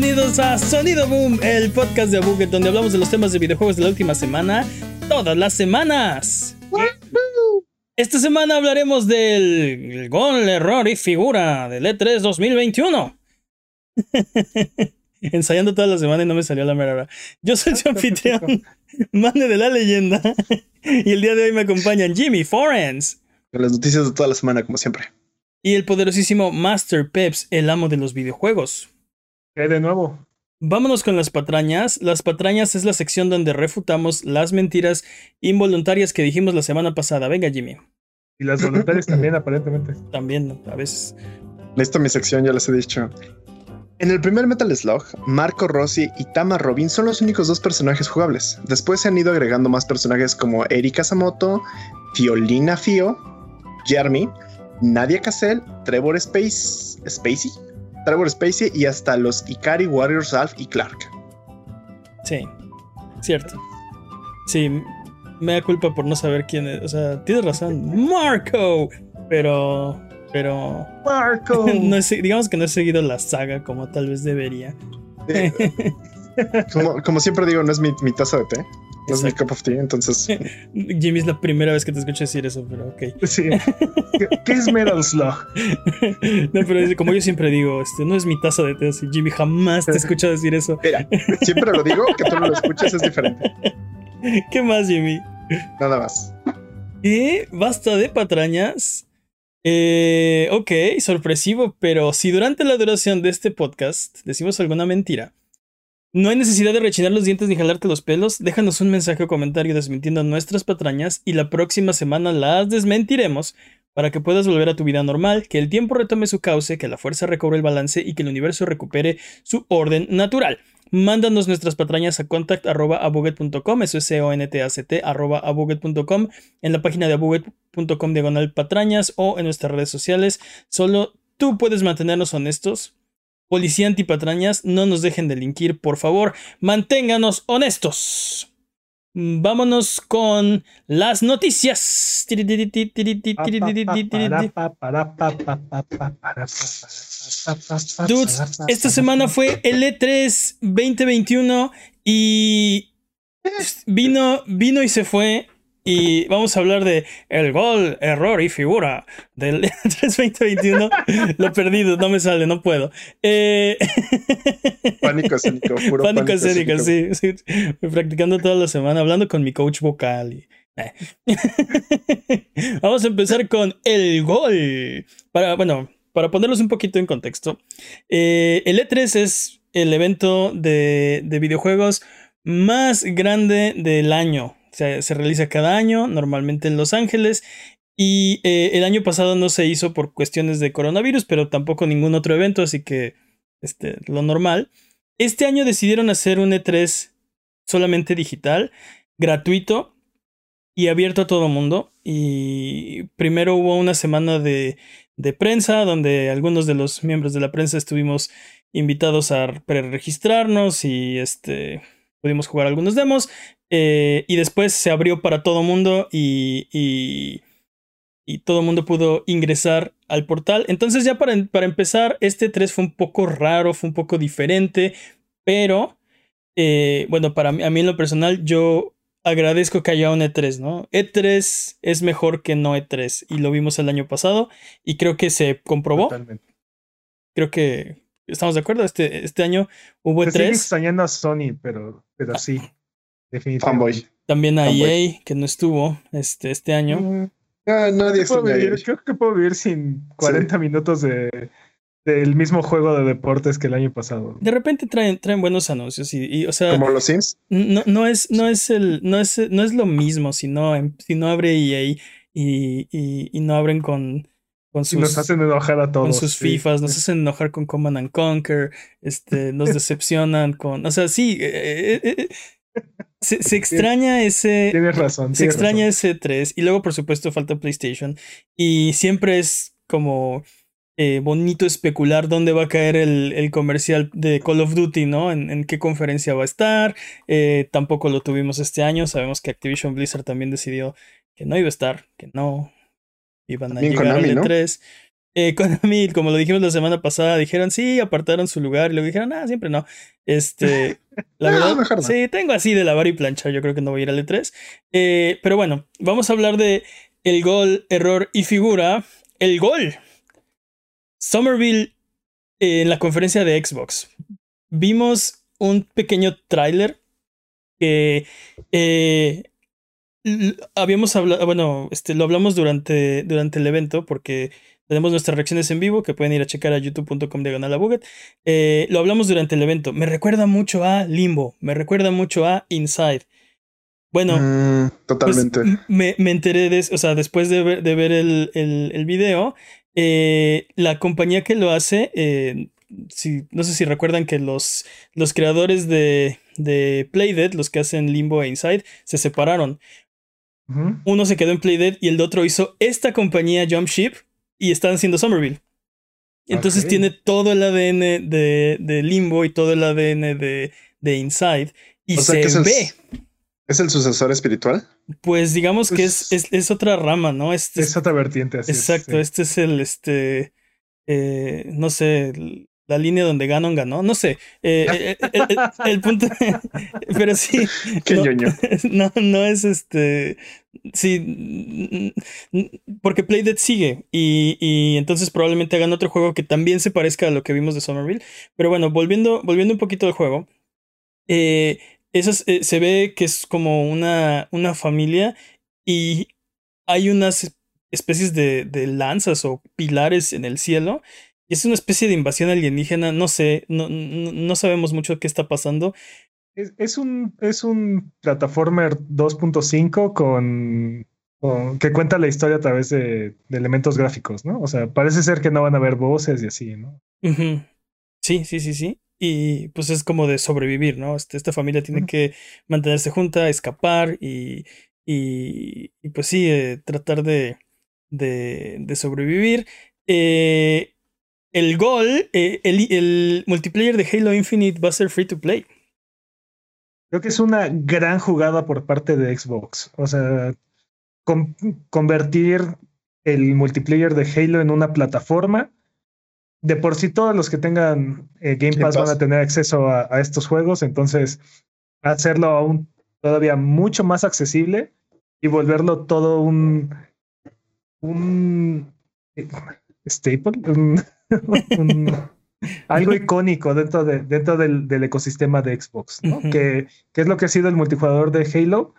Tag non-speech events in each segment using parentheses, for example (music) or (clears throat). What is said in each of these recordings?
Bienvenidos a Sonido Boom, el podcast de Buget, donde hablamos de los temas de videojuegos de la última semana, todas las semanas. Esta semana hablaremos del gol, error y figura del E3 2021. Ensayando toda la semana y no me salió la mera hora. Yo soy su (laughs) anfitrión, Mane de la leyenda, (laughs) y el día de hoy me acompañan Jimmy Forens. Con las noticias de toda la semana, como siempre. Y el poderosísimo Master Peps, el amo de los videojuegos. ¿Qué hay de nuevo? Vámonos con las patrañas. Las patrañas es la sección donde refutamos las mentiras involuntarias que dijimos la semana pasada. Venga, Jimmy. Y las voluntarias también, aparentemente. (laughs) También, a veces. Listo mi sección, ya les he dicho. En el primer Metal Slug, Marco Rossi y Tama Robin son los únicos dos personajes jugables. Después se han ido agregando más personajes como Erika Samoto, Fiolina Fio, Jeremy, Nadia Cassell, Trevor Space, Spacey, Trevor Spacey y hasta los Ikari Warriors Alf y Clark. Sí, cierto. Sí, me da culpa por no saber quién es. O sea, tienes razón. Marco. Pero. Pero. Marco. (laughs) no digamos que no he seguido la saga como tal vez debería. (laughs) Como, como siempre digo, no es mi, mi taza de té, no es mi cup of tea, entonces (laughs) Jimmy es la primera vez que te escucho decir eso, pero ok. Sí. (laughs) ¿Qué, es Metal Slug? No, pero como yo siempre digo, este no es mi taza de té, así Jimmy jamás te escucha decir eso. mira, siempre lo digo, que tú no lo escuches es diferente. (laughs) ¿Qué más, Jimmy? Nada más. Y basta de patrañas. Eh, ok, sorpresivo, pero si durante la duración de este podcast decimos alguna mentira, no hay necesidad de rechinar los dientes ni jalarte los pelos. Déjanos un mensaje o comentario desmintiendo nuestras patrañas y la próxima semana las desmentiremos para que puedas volver a tu vida normal, que el tiempo retome su cauce, que la fuerza recobre el balance y que el universo recupere su orden natural. Mándanos nuestras patrañas a contact.abuget.com, eso es C-O-N-T-A-C-T, arroba abuget.com, en la página de abuget.com diagonal patrañas o en nuestras redes sociales. Solo tú puedes mantenernos honestos. Policía antipatrañas, no nos dejen delinquir, por favor. Manténganos honestos. Vámonos con las noticias. Dudes, esta semana fue el E E3 2021 y vino, vino y se fue. Y vamos a hablar de el gol, error y figura del E E3 2021. Lo perdido, no me sale, no puedo. Eh, (laughs) Pánico escénico, puro pánico escénico, sí, sí. Practicando toda la semana, hablando con mi coach vocal. y- eh. (laughs) Vamos a empezar con el gol. Para, bueno, para ponerlos un poquito en contexto, eh, el E3 es el evento de, de videojuegos más grande del año. Se realiza cada año, normalmente en Los Ángeles. Y eh, el año pasado no se hizo por cuestiones de coronavirus, pero tampoco ningún otro evento, así que este, lo normal. Este año decidieron hacer un E3 solamente digital, gratuito y abierto a todo mundo. Y primero hubo una semana de, de prensa donde algunos de los miembros de la prensa estuvimos invitados a preregistrarnos y este pudimos jugar algunos demos. eh, y después se abrió para todo mundo y, y, y todo mundo pudo ingresar al portal. Entonces ya para, para empezar, este 3 fue un poco raro, fue un poco diferente, pero eh, bueno, para mí, a mí en lo personal, yo agradezco que haya un E3, ¿no? E3 es mejor que no E3 y lo vimos el año pasado y creo que se comprobó. Totalmente. Creo que estamos de acuerdo. Este, este año hubo Se sigue E3, extrañando a Sony, pero, pero sí. Definitivamente. Fanboy. también a Fanboy. EA que no estuvo este, este año. Mm, Ah, nadie ellos. Creo que puedo vivir sin 40 minutos de del mismo juego de deportes que el año pasado. De repente traen, traen buenos anuncios y, y, o sea, Como los Sims. no, no es, no es el, no es, no es lo mismo si no, si no abre EA y, y, y no abren con, con Y sus, nos hacen enojar a todos. con sus sí. FIFAs, nos hacen enojar con Command and Conquer, este, nos (laughs) decepcionan con, o sea, sí, eh, eh, eh, se, se extraña ese, Tienes razón. se tienes extraña razón. ese 3 y luego por supuesto falta PlayStation y siempre es como eh, bonito especular dónde va a caer el, el comercial de Call of Duty, ¿no? En, en qué conferencia va a estar. Eh, tampoco lo tuvimos este año. Sabemos que Activision Blizzard también decidió que no iba a estar, que no iban a También llegar Konami, al ¿no? E3. eh, (laughs) Konami, como lo dijimos la semana pasada, dijeron sí, apartaron su lugar y luego dijeron, ah, siempre no. Este, (laughs) la verdad, sí, tengo así de lavar y planchar, yo creo que no voy a ir al E3. Eh, pero bueno, vamos a hablar de el gol, error y figura. El gol. Somerville en la conferencia de Xbox. Vimos un pequeño tráiler que eh, habíamos hablado, bueno, este, lo hablamos durante, durante el evento porque tenemos nuestras reacciones en vivo que pueden ir a checar a youtube.com de eh, lo hablamos durante el evento. Me recuerda mucho a Limbo, me recuerda mucho a Inside. Bueno, mm, pues, totalmente. me, me, enteré de eso, o sea, después de ver, de ver el, el, el video, eh, la compañía que lo hace, eh, si, no sé si recuerdan que los, los creadores de, de Playdead, los que hacen Limbo e Inside, se separaron. Uno se quedó en Playdead y el otro hizo esta compañía Jumpship y están haciendo Somerville. Entonces tiene todo el ADN de, de, Limbo y todo el ADN de, de Inside. Y se ve. ¿Es el sucesor espiritual? Pues digamos que es, pues es, es, otra rama, ¿no? Este es, otra vertiente, así Exacto, este es el, este, eh, no sé, la línea donde Ganon ganó, no sé, eh, eh el, punto, (laughs) pero sí. Qué no, ñoño. (laughs) No, no es este, sí, porque Playdead sigue y, y entonces probablemente hagan otro juego que también se parezca a lo que vimos de Somerville, pero bueno, volviendo, volviendo un poquito al juego, eh, esas, eh, se ve que es como una, una familia y hay unas especies de, de, lanzas o pilares en el cielo. Es una especie de invasión alienígena, no sé, no, no, no sabemos mucho qué está pasando. Es, es un, es un plataformer 2.5 con, con, que cuenta la historia a través de, de, elementos gráficos, ¿no? O sea, parece ser que no van a haber voces y así, ¿no? Uh -huh. Sí, sí, sí, sí y pues es como de sobrevivir, ¿no? Este, esta familia tiene que mantenerse junta, escapar y, y, y pues sí, eh, tratar de, de, de sobrevivir. Eh, el gol, eh, el, el, multiplayer de Halo Infinite va a ser free to play. Creo que es una gran jugada por parte de Xbox. O sea, con, convertir el multiplayer de Halo en una plataforma de por sí todos los que tengan eh, Game Pass van a tener acceso a, a, estos juegos, entonces hacerlo aún todavía mucho más accesible y volverlo todo un un staple, un, un, (laughs) algo icónico dentro de dentro del, del ecosistema de Xbox, ¿no? Uh -huh. que, que es lo que ha sido el multijugador de Halo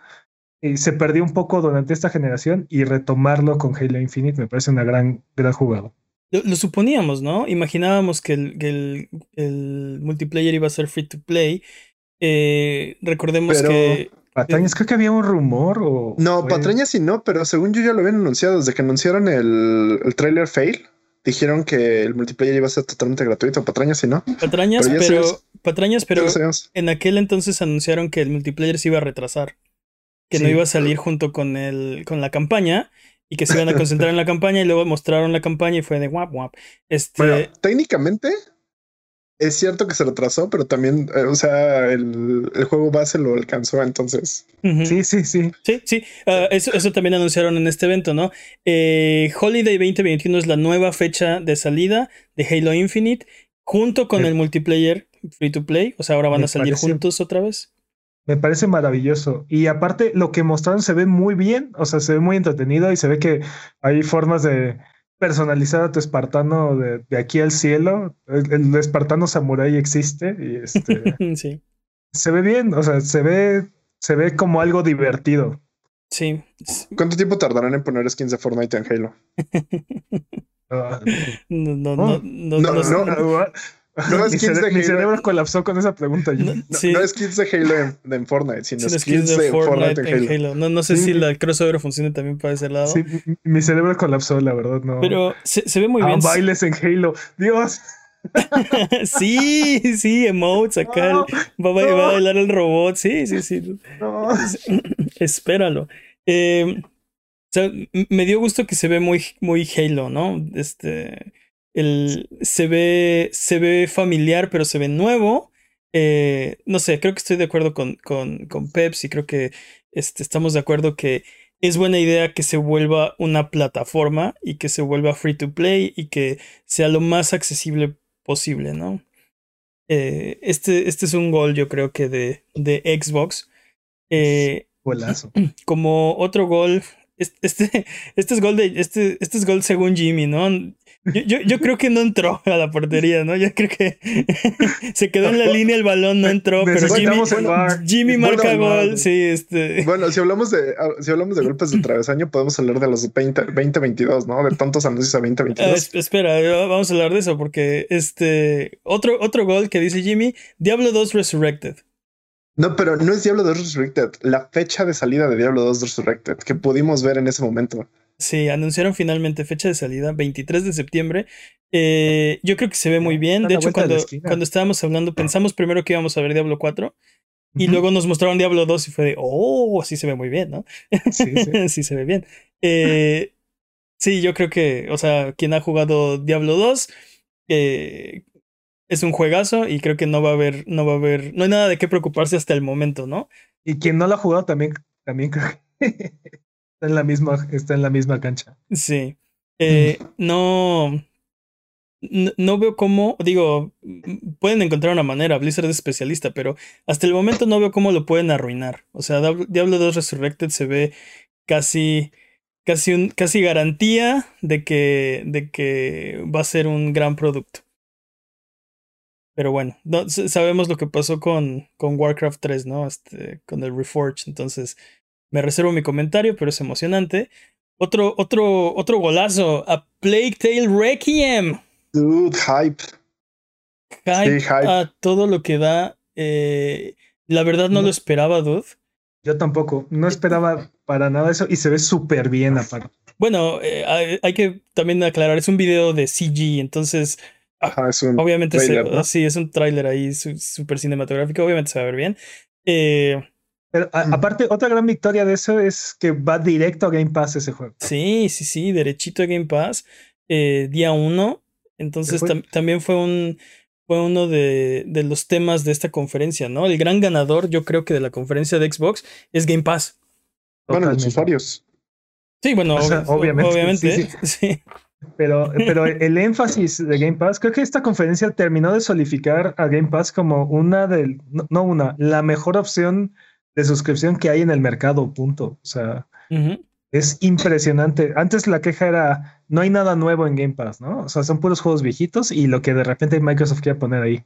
y se perdió un poco durante esta generación y retomarlo con Halo Infinite me parece una gran gran jugada. Lo, lo, suponíamos, ¿no? Imaginábamos que el, que el, el, multiplayer iba a ser free to play. Eh, recordemos pero, que. Patrañas, creo que había un rumor o. No, o Patrañas sí no, pero según yo ya lo habían anunciado. Desde que anunciaron el, el trailer fail, dijeron que el multiplayer iba a ser totalmente gratuito. Patrañas sí no. Patrañas, pero. pero sabes, patrañas, pero. En aquel entonces anunciaron que el multiplayer se iba a retrasar. Que sí. no iba a salir junto con, el, con la campaña y que se iban a concentrar en la (laughs) campaña y luego mostraron la campaña y fue de guap guap. Este... Bueno, técnicamente es cierto que se retrasó, pero también, eh, o sea, el, el, juego base lo alcanzó, entonces. Uh -huh. Sí, sí, sí. Sí, sí. Uh, eso, eso, también anunciaron en este evento, ¿no? Eh, Holiday 2021 es la nueva fecha de salida de Halo Infinite junto con sí. el multiplayer free to play. O sea, ahora van Me a salir parece... juntos otra vez. Me parece maravilloso. Y aparte, lo que mostraron se ve muy bien, o sea, se ve muy entretenido y se ve que hay formas de personalizar a tu espartano de, de aquí al cielo. El, el, espartano samurái existe y este, (laughs) sí. se ve bien, o sea, se ve, se ve como algo divertido. Sí. ¿Cuánto tiempo tardarán en poner skins de Fortnite en Halo? uh, (laughs) no, no, no, no, no, no, no (laughs) es mi, cere mi cerebro colapsó con esa pregunta. No, no, sí. no es skins de Halo en, en Fortnite, sino skins, skins de, Fortnite, Fortnite en, Halo. Halo. No, no sé sí. si la crossover funciona también para ese lado. Sí, mi cerebro colapsó, la verdad. No. Pero se, se ve muy bien. Ah, bailes en Halo. Dios. (laughs) sí, sí, emotes acá. No, va, va, no. va, a bailar el robot. Sí, sí, sí. No. (laughs) Espéralo. Eh, o sea, me dio gusto que se ve muy, muy Halo, ¿no? Este el, se, ve, se ve familiar, pero se ve nuevo. Eh, no sé, creo que estoy de acuerdo con, con, con Peps y creo que este, estamos de acuerdo que es buena idea que se vuelva una plataforma y que se vuelva free to play y que sea lo más accesible posible, ¿no? Eh, este, este es un gol, yo creo que de, de Xbox. Eh, (clears throat) como otro gol, este, (laughs) este es gol de, este, este es gol según Jimmy, ¿no? Yo, yo, creo que no entró a la portería, ¿no? Yo creo que (laughs) se quedó en la línea el balón, no entró, pero Jimmy, Jimmy marca gol, sí, este. Bueno, si hablamos de si hablamos de golpes de (laughs) travesaño, podemos hablar de los 20, 2022, ¿no? De tantos anuncios a 2022. Uh, espera, vamos a hablar de eso porque este otro otro gol que dice Jimmy, Diablo 2 Resurrected. No, pero no es Diablo 2 Resurrected, la fecha de salida de Diablo 2 Resurrected que pudimos ver en ese momento. Sí, anunciaron finalmente fecha de salida, 23 de septiembre. Eh, yo creo que se ve muy bien. De hecho, cuando, cuando estábamos hablando, pensamos primero que íbamos a ver Diablo 4 y luego nos mostraron Diablo 2 y fue de, oh, sí se ve muy bien, ¿no? Sí, (laughs) sí. se ve bien. Eh, sí, yo creo que, o sea, quien ha jugado Diablo 2 eh, es un juegazo y creo que no va a haber, no va a haber, no hay nada de qué preocuparse hasta el momento, ¿no? Y quien no lo ha jugado también, también creo que Está en la misma, está en la misma cancha. Sí. Eh, no, no. veo cómo. Digo, pueden encontrar una manera. Blizzard es especialista, pero hasta el momento no veo cómo lo pueden arruinar. O sea, Diablo 2 Resurrected se ve casi. Casi, un, casi garantía de que, de que va a ser un gran producto. Pero bueno, sabemos lo que pasó con, con Warcraft 3, ¿no? Este, con el Reforged. Entonces, me reservo mi comentario, pero es emocionante. Otro, otro, otro golazo. A Plague Tale Requiem. Dude, hype. Hype, a todo lo que da. Eh, la verdad no, lo esperaba, dude. Yo tampoco. No esperaba para nada eso y se ve súper bien aparte. Bueno, eh, hay, que también aclarar, es un video de CG, entonces Ajá, es un obviamente sí, es un tráiler ahí súper cinematográfico, obviamente se va a ver bien. Eh, pero aparte, otra gran victoria de eso es que va directo a Game Pass ese juego. Sí, sí, sí, derechito a Game Pass. Eh, día uno. Entonces también fue un fue uno de, de, los temas de esta conferencia, ¿no? El gran ganador, yo creo que de la conferencia de Xbox, es Game Pass. Bueno, los usuarios. Sí, bueno, (laughs) obviamente. obviamente (laughs) sí, Pero, pero el énfasis de Game Pass, creo que esta conferencia terminó de solidificar a Game Pass como una de, no una, la mejor opción de suscripción que hay en el mercado, punto. O sea, es impresionante. Antes la queja era, no hay nada nuevo en Game Pass, ¿no? O sea, son puros juegos viejitos y lo que de repente Microsoft quiere poner ahí.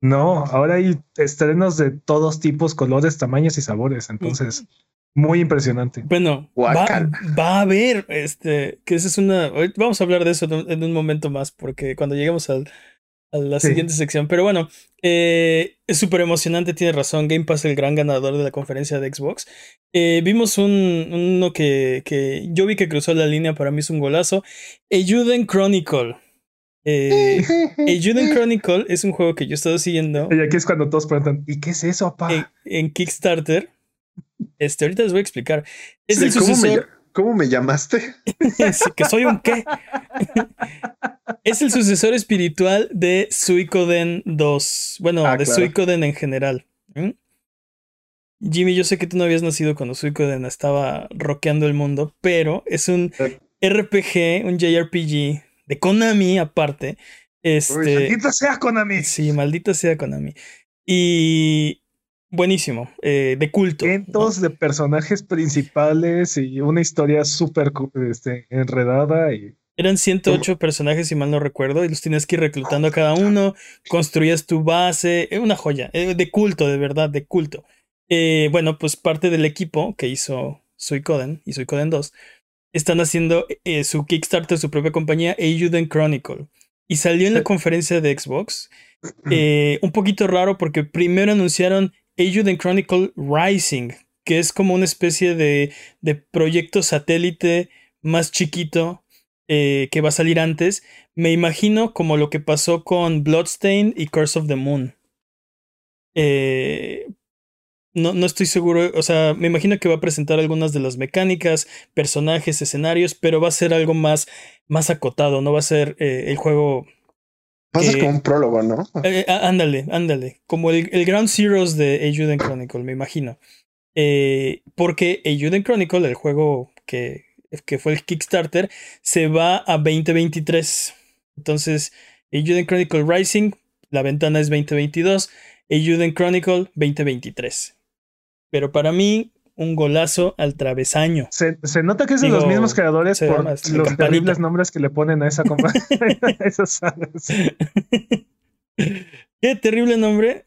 No, ahora hay estrenos de todos tipos, colores, tamaños y sabores. Entonces, muy impresionante. Bueno, va, va, a haber, este, que esa es una... Vamos a hablar de eso en un momento más, porque cuando lleguemos al, a la siguiente sección. Pero bueno, eh, es súper emocionante, tiene razón. Game Pass, el gran ganador de la conferencia de Xbox. Eh, vimos un, uno que, que yo vi que cruzó la línea, para mí es un golazo. Ejuden Chronicle. Eh, (laughs) Chronicle es un juego que yo he estado siguiendo. Y aquí es cuando todos preguntan, ¿y qué es eso, pa? En, Kickstarter. Este, ahorita les voy a explicar. Es el sucesor. ¿Cómo me llamaste? (laughs) que soy un qué. es el sucesor espiritual de Suicoden 2. Bueno, ah, de Suicoden en general. Jimmy, yo sé que tú no habías nacido cuando Suicoden estaba rockeando el mundo, pero es un RPG, un JRPG de Konami aparte. Este, maldita sea Konami. Sí, maldita sea Konami. Y buenísimo, eh, de culto. Cientos de personajes principales y una historia súper este, enredada y... Eran 108 personajes, si mal no recuerdo, y los tienes que ir reclutando a cada uno, construías tu base, una joya, eh, de culto, de verdad, de culto. Eh, bueno, pues parte del equipo que hizo Suicoden y Suicoden 2 están haciendo su Kickstarter, su propia compañía, Eiyuden Chronicle. Y salió en la conferencia de Xbox. un poquito raro porque primero anunciaron Eiyuden Chronicle Rising, que es como una especie de, de proyecto satélite más chiquito eh, que va a salir antes. Me imagino como lo que pasó con Bloodstained y Curse of the Moon. Eh, no, no, estoy seguro, o sea, me imagino que va a presentar algunas de las mecánicas, personajes, escenarios, pero va a ser algo más, más acotado, no va a ser eh, el juego Va a ser como un prólogo, ¿no? Eh, eh, ándale, ándale. Como el, el Ground Zeroes de Eiyuden Chronicle, me imagino. Eh, porque Eiyuden Chronicle, el juego que, que fue el Kickstarter, se va a 2023. Entonces, Eiyuden Chronicle Rising, la ventana es 2022, Eiyuden Chronicle 2023. Pero para mí, un golazo al travesaño. Se, nota que es de los mismos creadores por los terribles nombres que le ponen a esa salas. (laughs) (laughs) Qué terrible nombre.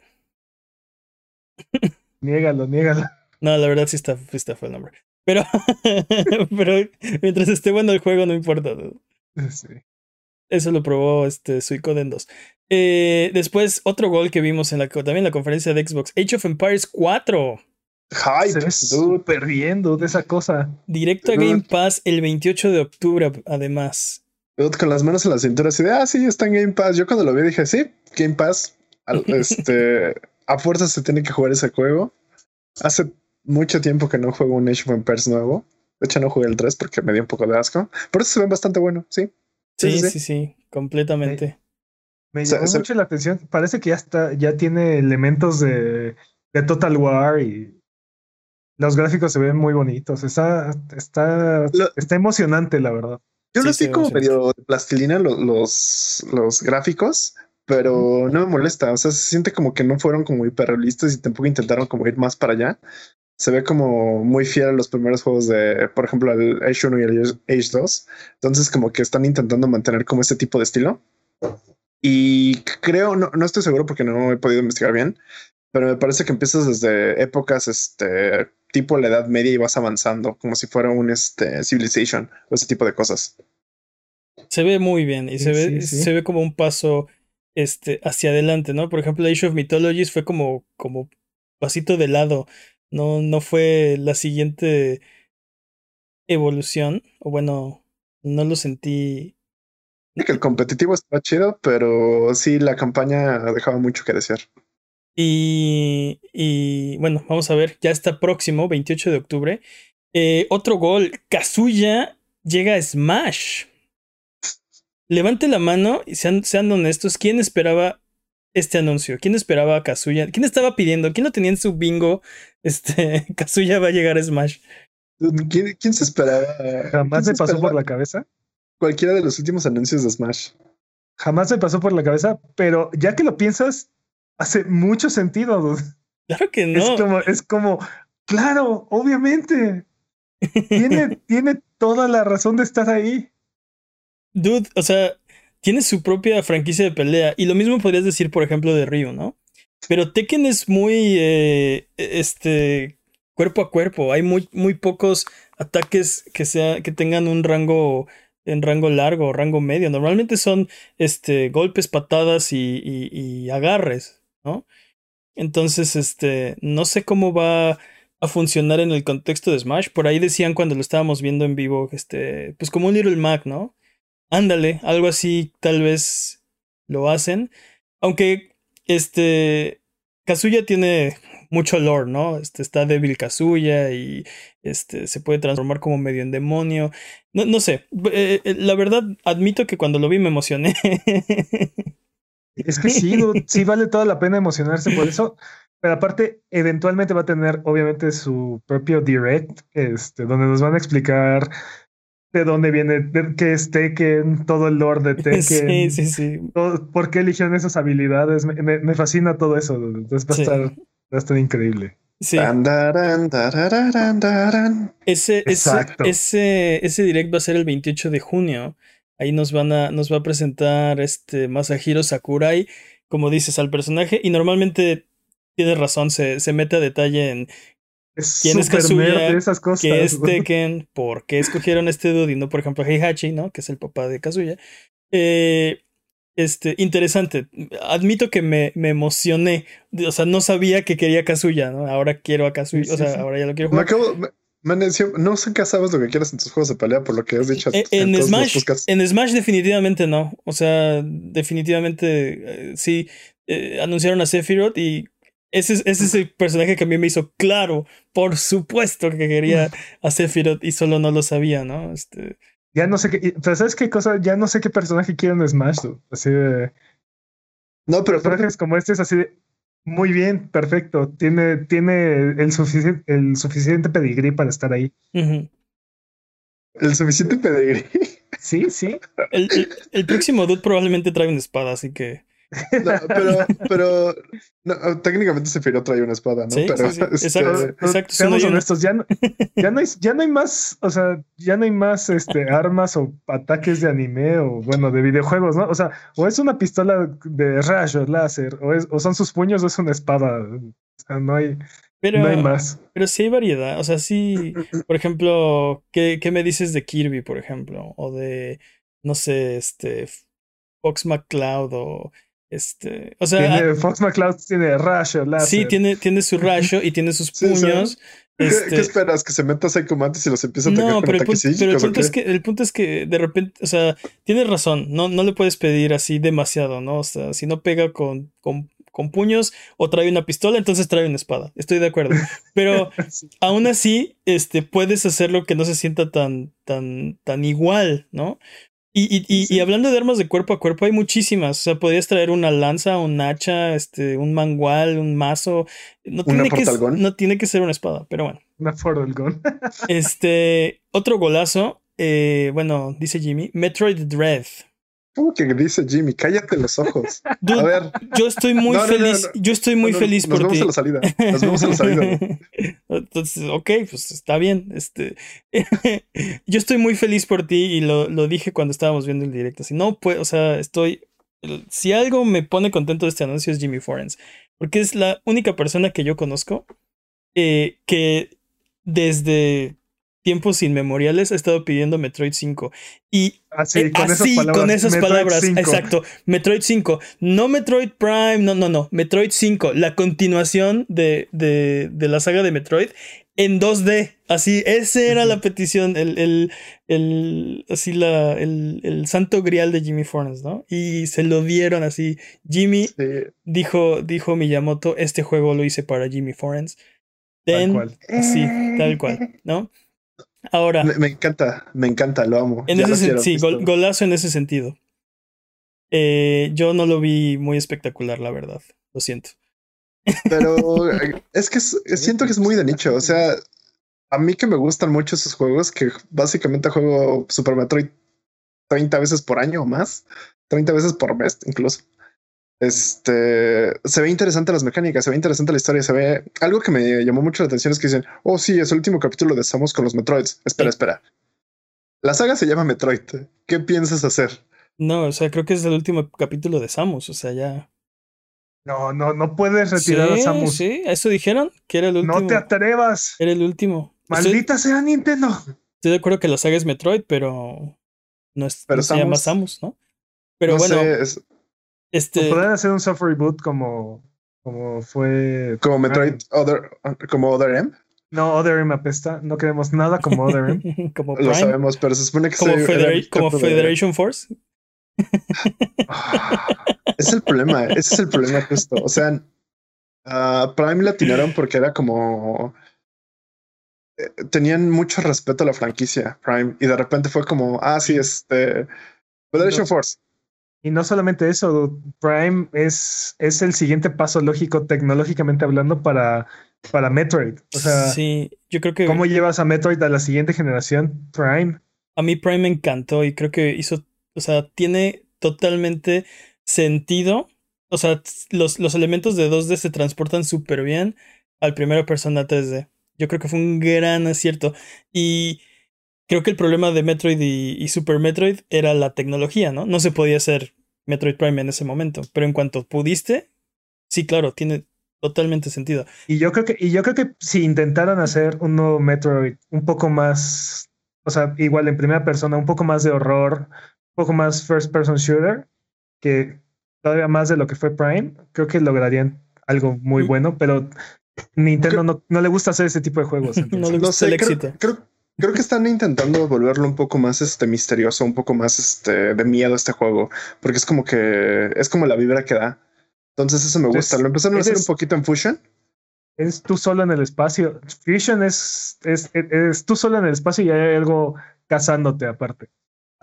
niégalo, niégalo. No, la verdad sí está, está fue el nombre. Pero, (laughs) pero mientras esté bueno el juego, no importa. Sí. Eso lo probó este Suicoden 2. Eh, después, otro gol que vimos en la, también en la conferencia de Xbox: Age of Empires 4. Hype, Se súper bien, de esa cosa. Directo a Game Pass el 28 de octubre, además. con las manos en la cintura, así de, ah, sí, está en Game Pass. Yo cuando lo vi dije, sí, Game Pass. (laughs) este, a fuerza se tiene que jugar ese juego. Hace mucho tiempo que no juego un Age of Empires nuevo. De hecho, no jugué el 3 porque me dio un poco de asco. Por eso se ven bastante bueno, sí. Sí, sí, sí, completamente. Me, llamó mucho la atención. Parece que ya está, ya tiene elementos de, de Total War y los gráficos se ven muy bonitos. Está, está, está emocionante, la verdad. Yo lo sí, como medio de plastilina los, los, gráficos, pero no me molesta. O sea, se siente como que no fueron como hiperrealistas y tampoco intentaron como ir más para allá. Se ve como muy fiel a los primeros juegos de, por ejemplo, el Age 1 y el Age 2. Entonces, como que están intentando mantener como ese tipo de estilo. Y creo, no, no estoy seguro porque no he podido investigar bien, pero me parece que empiezas desde épocas este, tipo la Edad Media y vas avanzando, como si fuera un este, Civilization o ese tipo de cosas. Se ve muy bien y se, ve, se ve como un paso este, hacia adelante, ¿no? Por ejemplo, Age of Mythologies fue como, como pasito de lado, no, no fue la siguiente evolución, o bueno, no lo sentí. que el competitivo estaba chido, pero sí, la campaña dejaba mucho que desear. Y, y bueno, vamos a ver, ya está próximo, 28 de octubre. Eh, otro gol, Kazuya llega a Smash. Levante la mano y sean, sean honestos, ¿quién esperaba este anuncio? ¿Quién esperaba a Kazuya? ¿Quién estaba pidiendo? ¿Quién lo tenía en su bingo? (laughs) Este, Kazuya va a llegar a Smash. ¿Quién, quién se esperaba? ¿Jamás se pasó por la cabeza? Cualquiera de los últimos anuncios de Smash. Jamás se pasó por la cabeza, pero ya que lo piensas, hace mucho sentido. Claro que no. Es como, es como claro, obviamente. Tiene, (laughs) tiene toda la razón de estar ahí. Dude, o sea, tiene su propia franquicia de pelea. Y lo mismo podrías decir, por ejemplo, de Ryu, ¿no? Pero Tekken es muy, eh, este, cuerpo a cuerpo. Hay muy, muy pocos ataques que, sea, que tengan un rango en rango largo, rango medio. Normalmente son este, golpes, patadas y, y agarres. ¿No? Entonces, este, no sé cómo va a funcionar en el contexto de Smash. Por ahí decían cuando lo estábamos viendo en vivo, este, pues como un Little Mac, ¿no? Ándale, algo así tal vez lo hacen. Aunque, este, Kazuya tiene mucho lore, ¿no? Este, está débil Kazuya y este, se puede transformar como medio en demonio. No, no sé, eh, eh, la verdad admito que cuando lo vi me emocioné. (laughs) Es que sí, (laughs) sí vale toda la pena emocionarse por eso. Pero aparte, eventualmente va a tener, obviamente, su propio direct, este, donde nos van a explicar de dónde viene, qué es Tekken, todo el lore de (laughs) Tekken. Sí, sí, sí. por qué eligieron esas habilidades. Me, fascina todo eso. Entonces va, a estar, va a estar increíble. Sí. Ese, ese, ese, ese direct va a ser el 28 de junio. Ahí nos van a, nos va a presentar este Masahiro Sakurai, como dices, al personaje. Y normalmente tienes razón, se, se mete a detalle en quién es Kazuya, esas cosas, qué es Tekken, por qué escogieron este dude y no, por ejemplo, Heihachi, ¿no? Que es el papá de Kazuya. Eh, este, interesante. Admito que me, me, emocioné. O sea, no sabía que quería Kazuya, ¿no? Ahora quiero a Kazuya. o sea, ahora ya lo quiero jugar no sé qué sabes lo que quieras en tus juegos de pelea, por lo que has dicho. Eh, en, Smash, en Smash definitivamente no. O sea, definitivamente eh, sí. Eh, anunciaron a Sephiroth y ese, ese es el personaje que a mí me hizo claro. Por supuesto que quería a Sephiroth y solo no lo sabía, ¿no? Este... Ya no sé qué. Pero ¿sabes qué cosa? Ya no sé qué personaje quiero en Smash. Así de. No, pero. Personajes como este es así de. Muy bien, perfecto. Tiene, tiene el, suficiente, el suficiente pedigrí para estar ahí. El suficiente pedigrí. Sí, sí. El, el- el próximo dude probablemente trae una espada, así que. (laughs) No, pero, pero no, técnicamente Sephiroth trae una espada, ¿no? Sí, pero sí, sí. este, Exacto. Seamos honestos, ya no, ya, no hay, ya no hay más, o sea, ya no hay más este, armas o ataques de anime o, bueno, de videojuegos, ¿no? O sea, o es una pistola de rayo láser, o, es, o son sus puños o es una espada. O sea, no hay, Pero, no hay más. pero sí hay variedad. O sea, sí. Por ejemplo, ¿qué, qué me dices de Kirby, por ejemplo? O de, no sé, este. Fox McCloud o. Este. O sea. Tiene, Fox McCloud tiene rayo láser. Sí, tiene, tiene su rayo y tiene sus (laughs) sí. puños. ¿qué, este, qué esperas? ¿Que se meta Psycho Mantis y los empieza a atacar no, con pero el, punto, pero el punto es que el punto es que de repente, o sea, tienes razón, no, no le puedes pedir así demasiado, ¿no? O sea, si no pega con, con, con puños o trae una pistola, entonces trae una espada. Estoy de acuerdo. Pero (laughs) aún así, este, puedes hacerlo que no se sienta tan, tan, tan igual, ¿no? Y, y, y, Sí. y hablando de armas de cuerpo a cuerpo, hay muchísimas. O sea, podrías traer una lanza, un hacha, este, un mangual, un mazo. No ¿Una tiene, que, no tiene que ser una espada, pero bueno. Una Portal Gun. (laughs) Este, otro golazo. eh, bueno, dice Jimmy. Metroid Dread. ¿Cómo que dice Jimmy? Cállate los ojos. Dude, A ver, yo estoy muy No, no, no, feliz. no. Yo estoy muy no, no, feliz nos por vemos ti. a la salida. Nos vemos a la salida. (laughs) Entonces, ok, pues está bien. Este, (laughs) yo estoy muy feliz por ti y lo, lo dije cuando estábamos viendo el directo. Si no, pues, o sea, estoy. Si algo me pone contento de este anuncio es Jimmy Forens, porque es la única persona que yo conozco eh, que desde tiempos inmemoriales ha estado pidiendo Metroid 5. Y Así, eh, con esas así, palabras. con esas Metroid palabras, 5. exacto. Metroid 5, no Metroid Prime, no, no, no, Metroid 5, la continuación de, de, de la saga de Metroid en 2D. Así, esa era la petición, el, el, el, así la, el, el santo grial de Jimmy Fornes, ¿no? Y se lo dieron así. Jimmy Sí, dijo, dijo Miyamoto, este juego lo hice para Jimmy Forens. Tal cual. así, tal cual, (laughs) ¿no? Ahora, me, me encanta, me encanta, lo amo. en ese quiero, sí, gol- golazo en ese sentido. Eh, yo no lo vi muy espectacular, la verdad. Lo siento. Pero (laughs) eh, es que es- siento que es muy de nicho. O sea, a mí que me gustan mucho esos juegos, que básicamente juego Super Metroid 30 veces por año o más, 30 veces por mes incluso. Este se ve interesante las mecánicas, se ve interesante la historia, se ve algo que me llamó mucho la atención es que dicen, oh sí, es el último capítulo de Samus con los Metroids. Espera, Sí. espera. La saga se llama Metroid. ¿Qué piensas hacer? No, o sea, creo que es el último capítulo de Samus. O sea, ya. No, no, no puedes retirar sí, a Samus. Sí, eso dijeron que era el último. No te atrevas. Era el último. Estoy, Maldita sea Nintendo. estoy de acuerdo que la saga es Metroid, pero no, es, Pero no se llama Samus- Samus, ¿no? Pero No bueno, sé, es este. Podrían hacer un soft reboot como, como fue. como Metroid Other, como Other M. No, Other M apesta. No queremos nada como Other M. (laughs) como Lo Prime, sabemos, pero se supone que como, se- Federa- como Federation Force. Ah, Es el problema, ese es el problema justo. O sea, a Prime la atinaron porque era como. eh, Tenían mucho respeto a la franquicia Prime y de repente fue como, ah, sí, este. Federation. Force. Y no solamente eso, Prime es, es el siguiente paso lógico tecnológicamente hablando para, para Metroid. O sea, sí, yo creo que ¿cómo llevas a Metroid a la siguiente generación? Prime. a mí Prime me encantó y creo que hizo, o sea, tiene totalmente sentido. O sea, los, los elementos de 2D se transportan súper bien al primera persona 3D. Yo creo que fue un gran acierto. Y creo que el problema de Metroid y, y Super Metroid era la tecnología, ¿no? No se podía hacer Metroid Prime en ese momento. Pero en cuanto pudiste, sí, claro, tiene totalmente sentido. Y yo creo que, y yo creo que si intentaran hacer un nuevo Metroid un poco más, o sea, igual en primera persona, un poco más de horror, un poco más first person shooter, que todavía más de lo que fue Prime, creo que lograrían algo muy Mm. bueno, pero Nintendo no, no le gusta hacer ese tipo de juegos. (laughs) No le No gusta el creo, éxito. creo, creo que están intentando volverlo un poco más este misterioso, un poco más este de miedo a este juego, porque es como que es como la vibra que da. Entonces eso me gusta. Entonces, Lo empezaron a hacer un poquito en Fusion. Es tú solo en el espacio. Fusion es, es, es tú solo en el espacio y hay algo cazándote aparte.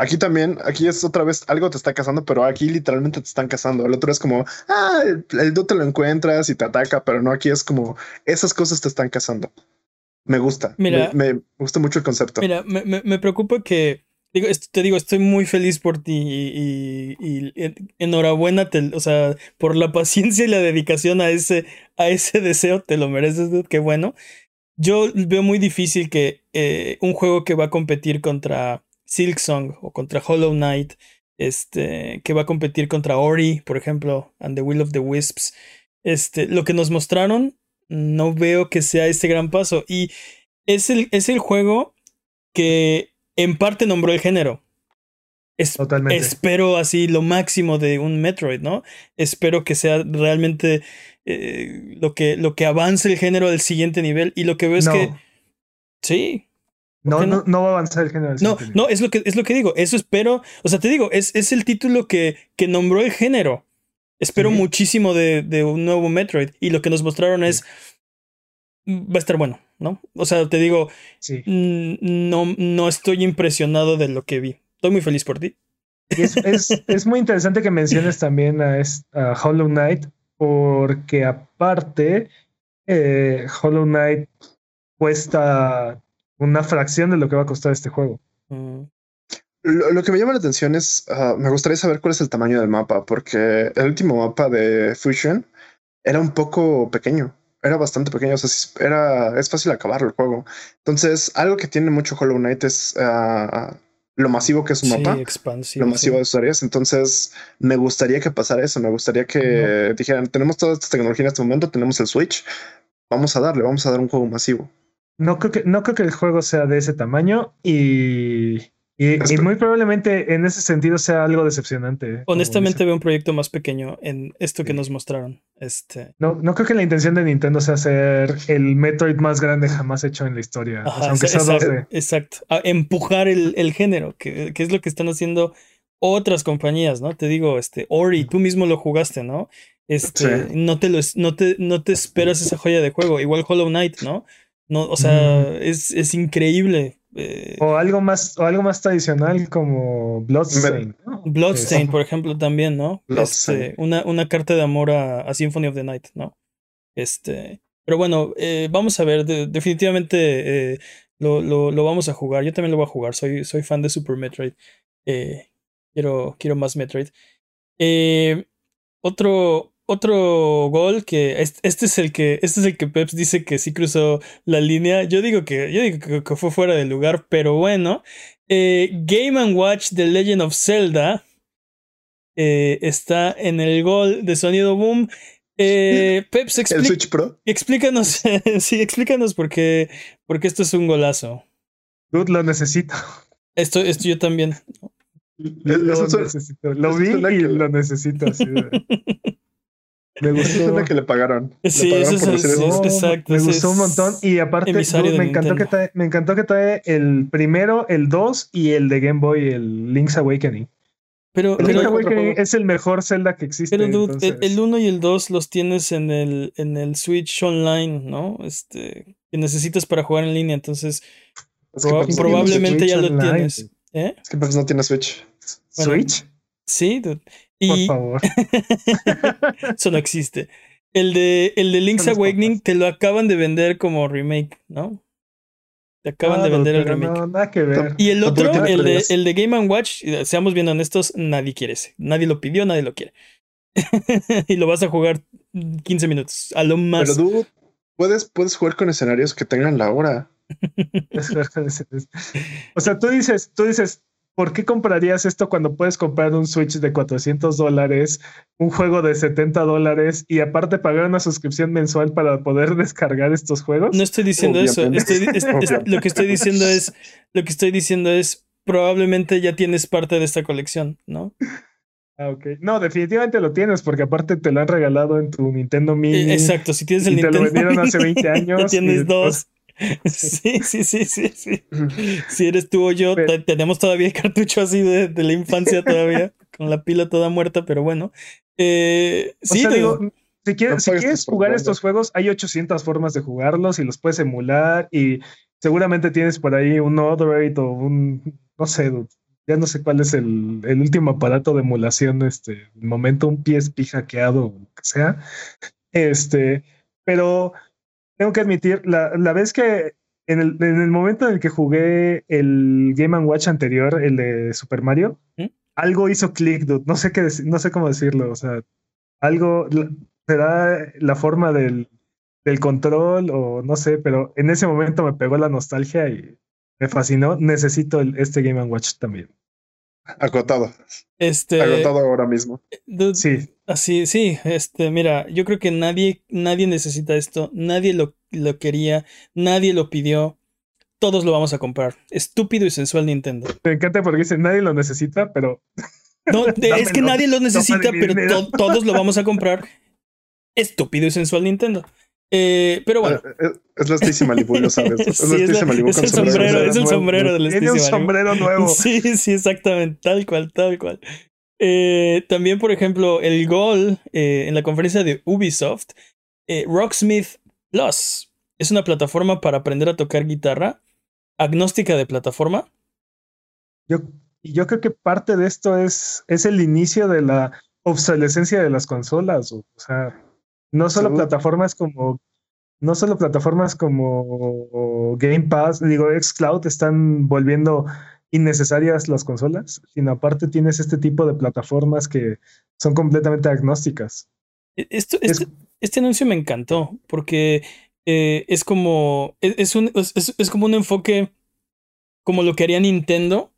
Aquí también, aquí es otra vez algo te está cazando, pero aquí literalmente te están cazando. El otro es como, ah, el, el te lo encuentras y te ataca, pero no, aquí es como esas cosas te están cazando. Me gusta. Mira, me, gusta mucho el concepto. Mira, me, me, preocupa que. Digo, te digo, estoy muy feliz por ti y, y, enhorabuena, o sea, por la (laughs) paciencia y la dedicación a ese, a ese deseo, te lo mereces, dude, qué bueno. Yo veo muy difícil que eh, un juego que va a competir contra Silksong o contra Hollow Knight, este, que va a competir contra Ori, por ejemplo, and the Will of the Wisps, este, lo que nos mostraron no veo que sea este gran paso. Y es el, es el juego que en parte nombró el género. Totalmente. Espero así lo máximo de un Metroid, ¿no? Espero que sea realmente eh, lo, que, lo que avance el género al siguiente nivel. Y lo que veo es que. Sí. No, no, no, va a avanzar el género. no, no, es lo que es lo que digo. Eso espero. O sea, te digo, es, es el título que, que nombró el género. Espero muchísimo de, de, un nuevo Metroid. Y lo que nos mostraron es. Va a estar bueno, ¿no? O sea, te digo. No, no estoy impresionado de lo que vi. Estoy muy feliz por ti. es, es, es, muy interesante que menciones también a, Hollow Knight, porque aparte, eh, Hollow Knight cuesta una fracción de lo que va a costar este juego. Mm. Lo, que me llama la atención es, ah, me gustaría saber cuál es el tamaño del mapa, porque el último mapa de Fusion era un poco pequeño, era bastante pequeño, o sea, era, es fácil acabar el juego. Entonces, algo que tiene mucho Hollow Knight es ah, lo masivo que es un mapa, lo masivo de sus áreas. Entonces, me gustaría que pasara eso, me gustaría que dijeran, tenemos toda esta tecnología en este momento, tenemos el Switch, vamos a darle, vamos a dar un juego masivo. No creo que, no creo que el juego sea de ese tamaño y y, muy probablemente en ese sentido sea algo decepcionante. Honestamente veo un proyecto más pequeño en esto que nos mostraron. Este... No, no creo que la intención de Nintendo sea hacer el Metroid más grande jamás hecho en la historia. aunque sea exacto, exacto. empujar el, el género, que, que, es lo que están haciendo otras compañías, ¿no? Te digo, este, Ori, tú mismo lo jugaste, ¿no? Este, no, te lo, no, te, no te esperas esa joya de juego. Igual Hollow Knight, ¿no? No, o sea, es, es increíble eh, o algo más, o algo más tradicional como Bloodstain. Bloodstain, por ejemplo, también, ¿no? Este, una, una carta de amor a, Symphony of the Night, ¿no? Este. Pero bueno, eh, vamos a ver. definitivamente eh, lo, lo, lo, vamos a jugar. Yo también lo voy a jugar. Soy, soy fan de Super Metroid. quiero, quiero más Metroid. otro, otro gol que este, es el que este es el que Peps dice que sí cruzó la línea. Yo digo que yo digo que, fue fuera de lugar, pero bueno. Eh, Game and Watch The Legend of Zelda eh, está en el gol de sonido boom. Eh, (laughs) Peps, ¿El Switch Pro? explícanos, (laughs) sí, explícanos por qué, porque esto es un golazo. Dude, lo necesito. Esto, esto yo también. Lo, necesito. Lo vi y lo necesito. Así (laughs) Me gustó la que le pagaron. Sí, eso es, exacto. Me gustó un montón. Y aparte, me, encantó que trae, me encantó que trae el primero, el 2 y el de Game Boy, el Link's Awakening. Pero, el Link's Awakening es el mejor Zelda que existe. Pero dude, el 1 y el 2 los tienes en el, en el Switch Online, ¿no? Este, que necesitas para jugar en línea. Entonces, probablemente ya lo tienes. ¿Eh? Es que pues no tiene Switch. ¿Switch? Sí, dude. Por favor. (laughs) Eso no existe. El de, el de Link's Awakening te lo acaban de vender como remake, ¿no? Te acaban de vender el remake. Y el otro, el de, el de Game Watch, seamos bien honestos, nadie quiere ese. Nadie lo pidió, nadie lo quiere. (laughs) y lo vas a jugar 15 minutos, a lo más. Pero tú puedes, puedes jugar con escenarios que tengan la hora. (laughs) o sea, tú dices, tú dices, ¿por qué comprarías esto cuando puedes comprar un Switch de 400 dólares, un juego de 70 dólares y aparte pagar una suscripción mensual para poder (laughs) descargar estos juegos? No estoy diciendo eso. lo que estoy diciendo es, (laughs) lo que estoy diciendo es, probablemente ya tienes parte de esta colección, ¿no? Ah, ok. No, definitivamente lo tienes, porque aparte te lo han regalado en tu Nintendo Mini. Exacto, si tienes el y Nintendo Te lo vendieron hace 20 (laughs) años. tienes dos. (laughs) Sí, sí, sí, sí, sí. (laughs) Si eres tú o yo, tenemos todavía el cartucho así de, la infancia todavía, (laughs) con la pila toda muerta, pero bueno. Eh, sí, digo, si quieres, si quieres jugar estos juegos, hay 800 formas de jugarlos y los puedes emular y seguramente tienes por ahí un Odroid o un, no sé, ya no sé cuál es el, el último aparato de emulación, este, momento, un PSP hackeado o lo que sea. Este, pero tengo que admitir, la, la vez que en el, en el momento en el que jugué el Game Watch anterior, el de Super Mario, ¿Mm? algo hizo click, dude. No sé qué no sé cómo decirlo. O sea, algo será la forma del, del control o no sé, pero en ese momento me pegó la nostalgia y me fascinó. Necesito el- este Game Watch también. Agotado. Este. Agotado ahora mismo. dude, Sí, Así, sí, este, mira, yo creo que nadie, nadie necesita esto, nadie lo, lo quería, nadie lo pidió, todos lo vamos a comprar. Estúpido y sensual Nintendo. me encanta porque dice nadie lo necesita, pero (laughs) No, de- es que nadie lo necesita, pero to- todos lo vamos a comprar. Estúpido y sensual Nintendo. Eh, pero bueno. Eh, eh, Es la Stacy Malibu, lo sabes. (laughs) Es Sí, la es, Stacy la- Malibu es con el sombrero. sombrero, es el sombrero del tiene un sombrero nuevo. (laughs) Sí, sí, exactamente, tal cual, tal cual. Eh, también, por ejemplo, el gol eh, en la conferencia de Ubisoft, eh, Rocksmith Plus es una plataforma para aprender a tocar guitarra, agnóstica de plataforma. Yo, y yo creo que parte de esto es, es el inicio de la obsolescencia de las consolas. O, o sea, no solo Sí. plataformas como, no solo plataformas como Game Pass, digo, Xcloud están volviendo innecesarias las consolas, sino aparte tienes este tipo de plataformas que son completamente agnósticas. E- Esto, Es- este, este anuncio me encantó porque eh, es como es, es un, es- es como un enfoque como lo que haría Nintendo,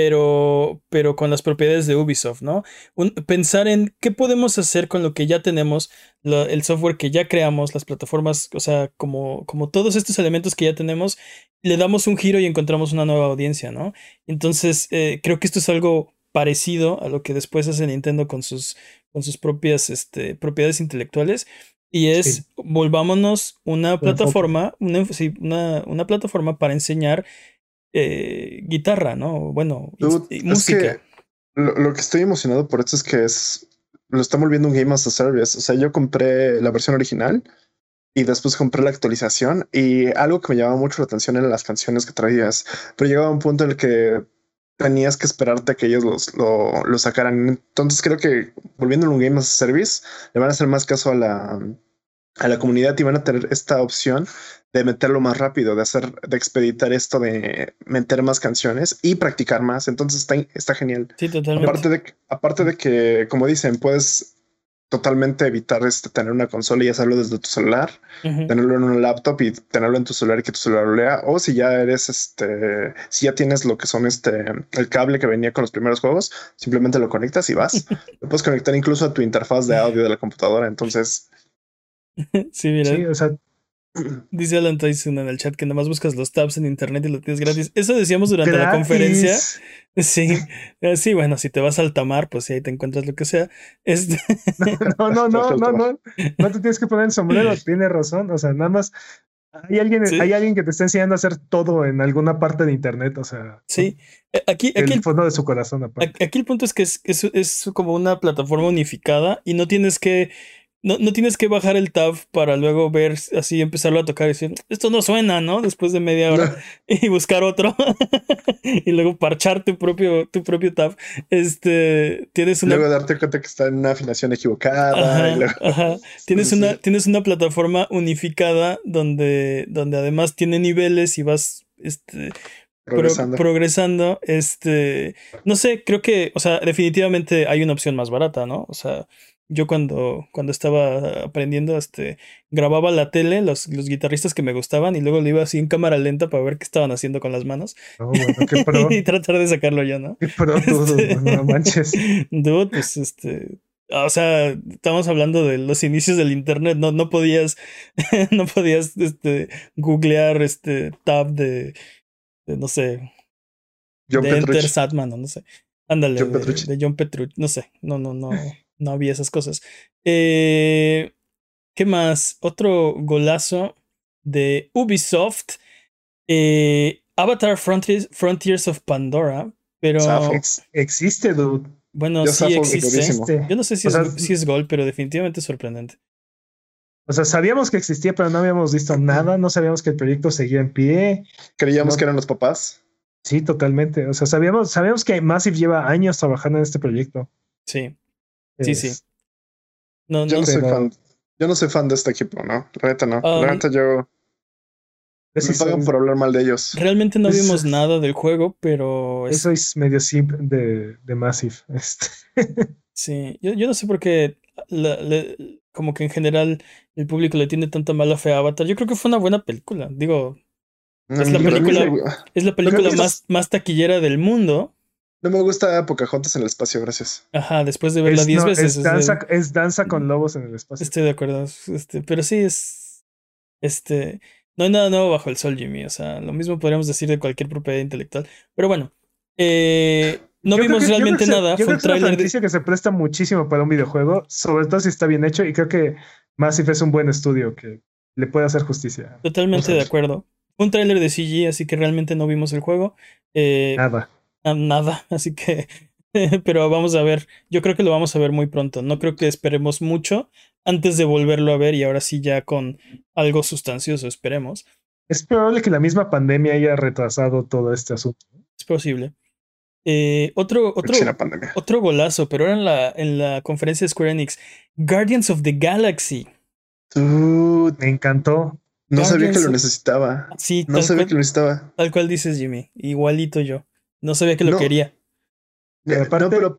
pero, pero con las propiedades de Ubisoft, ¿no? Un- pensar en qué podemos hacer con lo que ya tenemos, lo- el software que ya creamos, las plataformas, o sea, como, como todos estos elementos que ya tenemos, le damos un giro y encontramos una nueva audiencia, ¿no? Entonces, eh, creo que esto es algo parecido a lo que después hace Nintendo con sus, con sus propias este, propiedades intelectuales. Y es, Sí. volvámonos una plataforma, una, sí, una, una plataforma para enseñar eh, guitarra, ¿no? Bueno, Dude, y música. que lo, lo que estoy emocionado por esto es que es lo están volviendo un Game as a Service. O sea, yo compré la versión original y después compré la actualización y algo que me llamaba mucho la atención eran las canciones que traías, pero llegaba un punto en el que tenías que esperarte a que ellos los, lo, lo sacaran. Entonces creo que volviendo un Game as a Service, le van a hacer más caso a la, a la comunidad y van a tener esta opción de meterlo más rápido, de hacer, de expeditar esto, de meter más canciones y practicar más. Entonces está, está genial. Sí, totalmente. Aparte de, aparte de que, como dicen, puedes totalmente evitar este, tener una consola y hacerlo desde tu celular, tenerlo en un laptop y tenerlo en tu celular y que tu celular lo lea. O si ya eres este, si ya tienes lo que son este, el cable que venía con los primeros juegos, simplemente lo conectas y vas. (laughs) lo puedes conectar incluso a tu interfaz de audio de la computadora. Entonces, Sí, mira, Sí, o sea, (clears throat) dice Alan Tyson en el chat que nada más buscas los tabs en internet y lo tienes gratis. Eso decíamos durante la conferencia. (laughs) Sí, eh, sí, bueno, si te vas al Tamar, pues sí, ahí te encuentras lo que sea. Este, (laughs) No, no, no, (laughs) no, no. No te tienes que poner el sombrero, tienes razón. O sea, nada más hay alguien, Sí. hay alguien que te está enseñando a hacer todo en alguna parte de internet. O sea, sí, Eh, aquí, aquí el fondo de su corazón aparte. Aquí aquí el punto es que es, es, es como una plataforma unificada y no tienes que no, no tienes que bajar el tab para luego ver así empezarlo a tocar y decir esto no suena, ¿no? Después de media hora (laughs) (laughs) y buscar otro (laughs) y luego parchar tu propio tu propio tab. Este tienes una luego darte cuenta que está en una afinación equivocada. Ajá, y luego- ajá. Tienes Sí, una, tienes una plataforma unificada donde, donde además tiene niveles y vas este, pro- progresando. progresando. Este, no sé, creo que, o sea, definitivamente hay una opción más barata, ¿no? O sea, yo cuando, cuando estaba aprendiendo, este, grababa la tele, los, los guitarristas que me gustaban, y luego lo iba así en cámara lenta para ver qué estaban haciendo con las manos No, bueno, qué pro, (laughs) y tratar de sacarlo yo, ¿no? qué pro todo, Este- no manches. (laughs) Dude, pues este. O sea, estamos hablando de los inicios del internet. No, no podías. (laughs) no podías este, googlear este tab de. de, no sé. John de Petrucci. Enter Satman, o no sé. Ándale, John de, de John Petrucci. No sé. No, no, no. No había esas cosas. Eh, ¿Qué más? Otro golazo de Ubisoft. Eh, Avatar Frontiers, Frontiers of Pandora. Pero. Zafo. Ex- existe, dude. Bueno, sí zafo existe. Yo no sé si, O sea, es, si es gol, pero definitivamente es sorprendente. O sea, sabíamos que existía, pero no habíamos visto nada. No sabíamos que el proyecto seguía en pie. Creíamos No. que eran los papás. Sí, totalmente. O sea, sabíamos, sabíamos que Massive lleva años trabajando en este proyecto. Sí, Sí, sí. No, Yo no no soy pero- fan. Yo no soy fan de este equipo, ¿no? La neta no. Um, la neta yo. Me pagan por hablar mal de ellos. Realmente no vimos nada del juego, pero. Eso es medio simple de, de Massive. (laughs) Este. sí, yo, yo, no sé por qué. como que en general el público le tiene tanta mala fe a Avatar. Yo creo que fue una buena película. Digo, es la película, es la película más, más taquillera del mundo. No me gusta Pocahontas en el espacio, gracias. Ajá, después de verla 10 veces. Es danza, con lobos en el espacio. Estoy de acuerdo. Este, pero sí es. Este. No hay nada nuevo bajo el sol, Jimmy. O sea, lo mismo podríamos decir de cualquier propiedad intelectual. Pero bueno. Eh, no vimos realmente nada. Fue un trailer. de... que se presta muchísimo para un videojuego, sobre todo si está bien hecho. Y creo que Massive es un buen estudio que le puede hacer justicia. Totalmente de acuerdo. Un tráiler de CG, así que realmente no vimos el juego. Eh, nada. Nada, (laughs) así que. (laughs) pero vamos a ver. Yo creo que lo vamos a ver muy pronto. No creo que esperemos mucho antes de volverlo a ver y ahora sí ya con algo sustancioso, esperemos. Es probable que la misma pandemia haya retrasado todo este asunto. Es posible. Eh, otro, otro, otro golazo, pero ahora en la, en la conferencia de Square Enix. Guardians of the Galaxy. me encantó. No sabía que lo necesitaba. Sí, no sabía que lo necesitaba. Tal cual dices, Jimmy. Igualito yo. No sabía que lo quería. Eh, no, pero.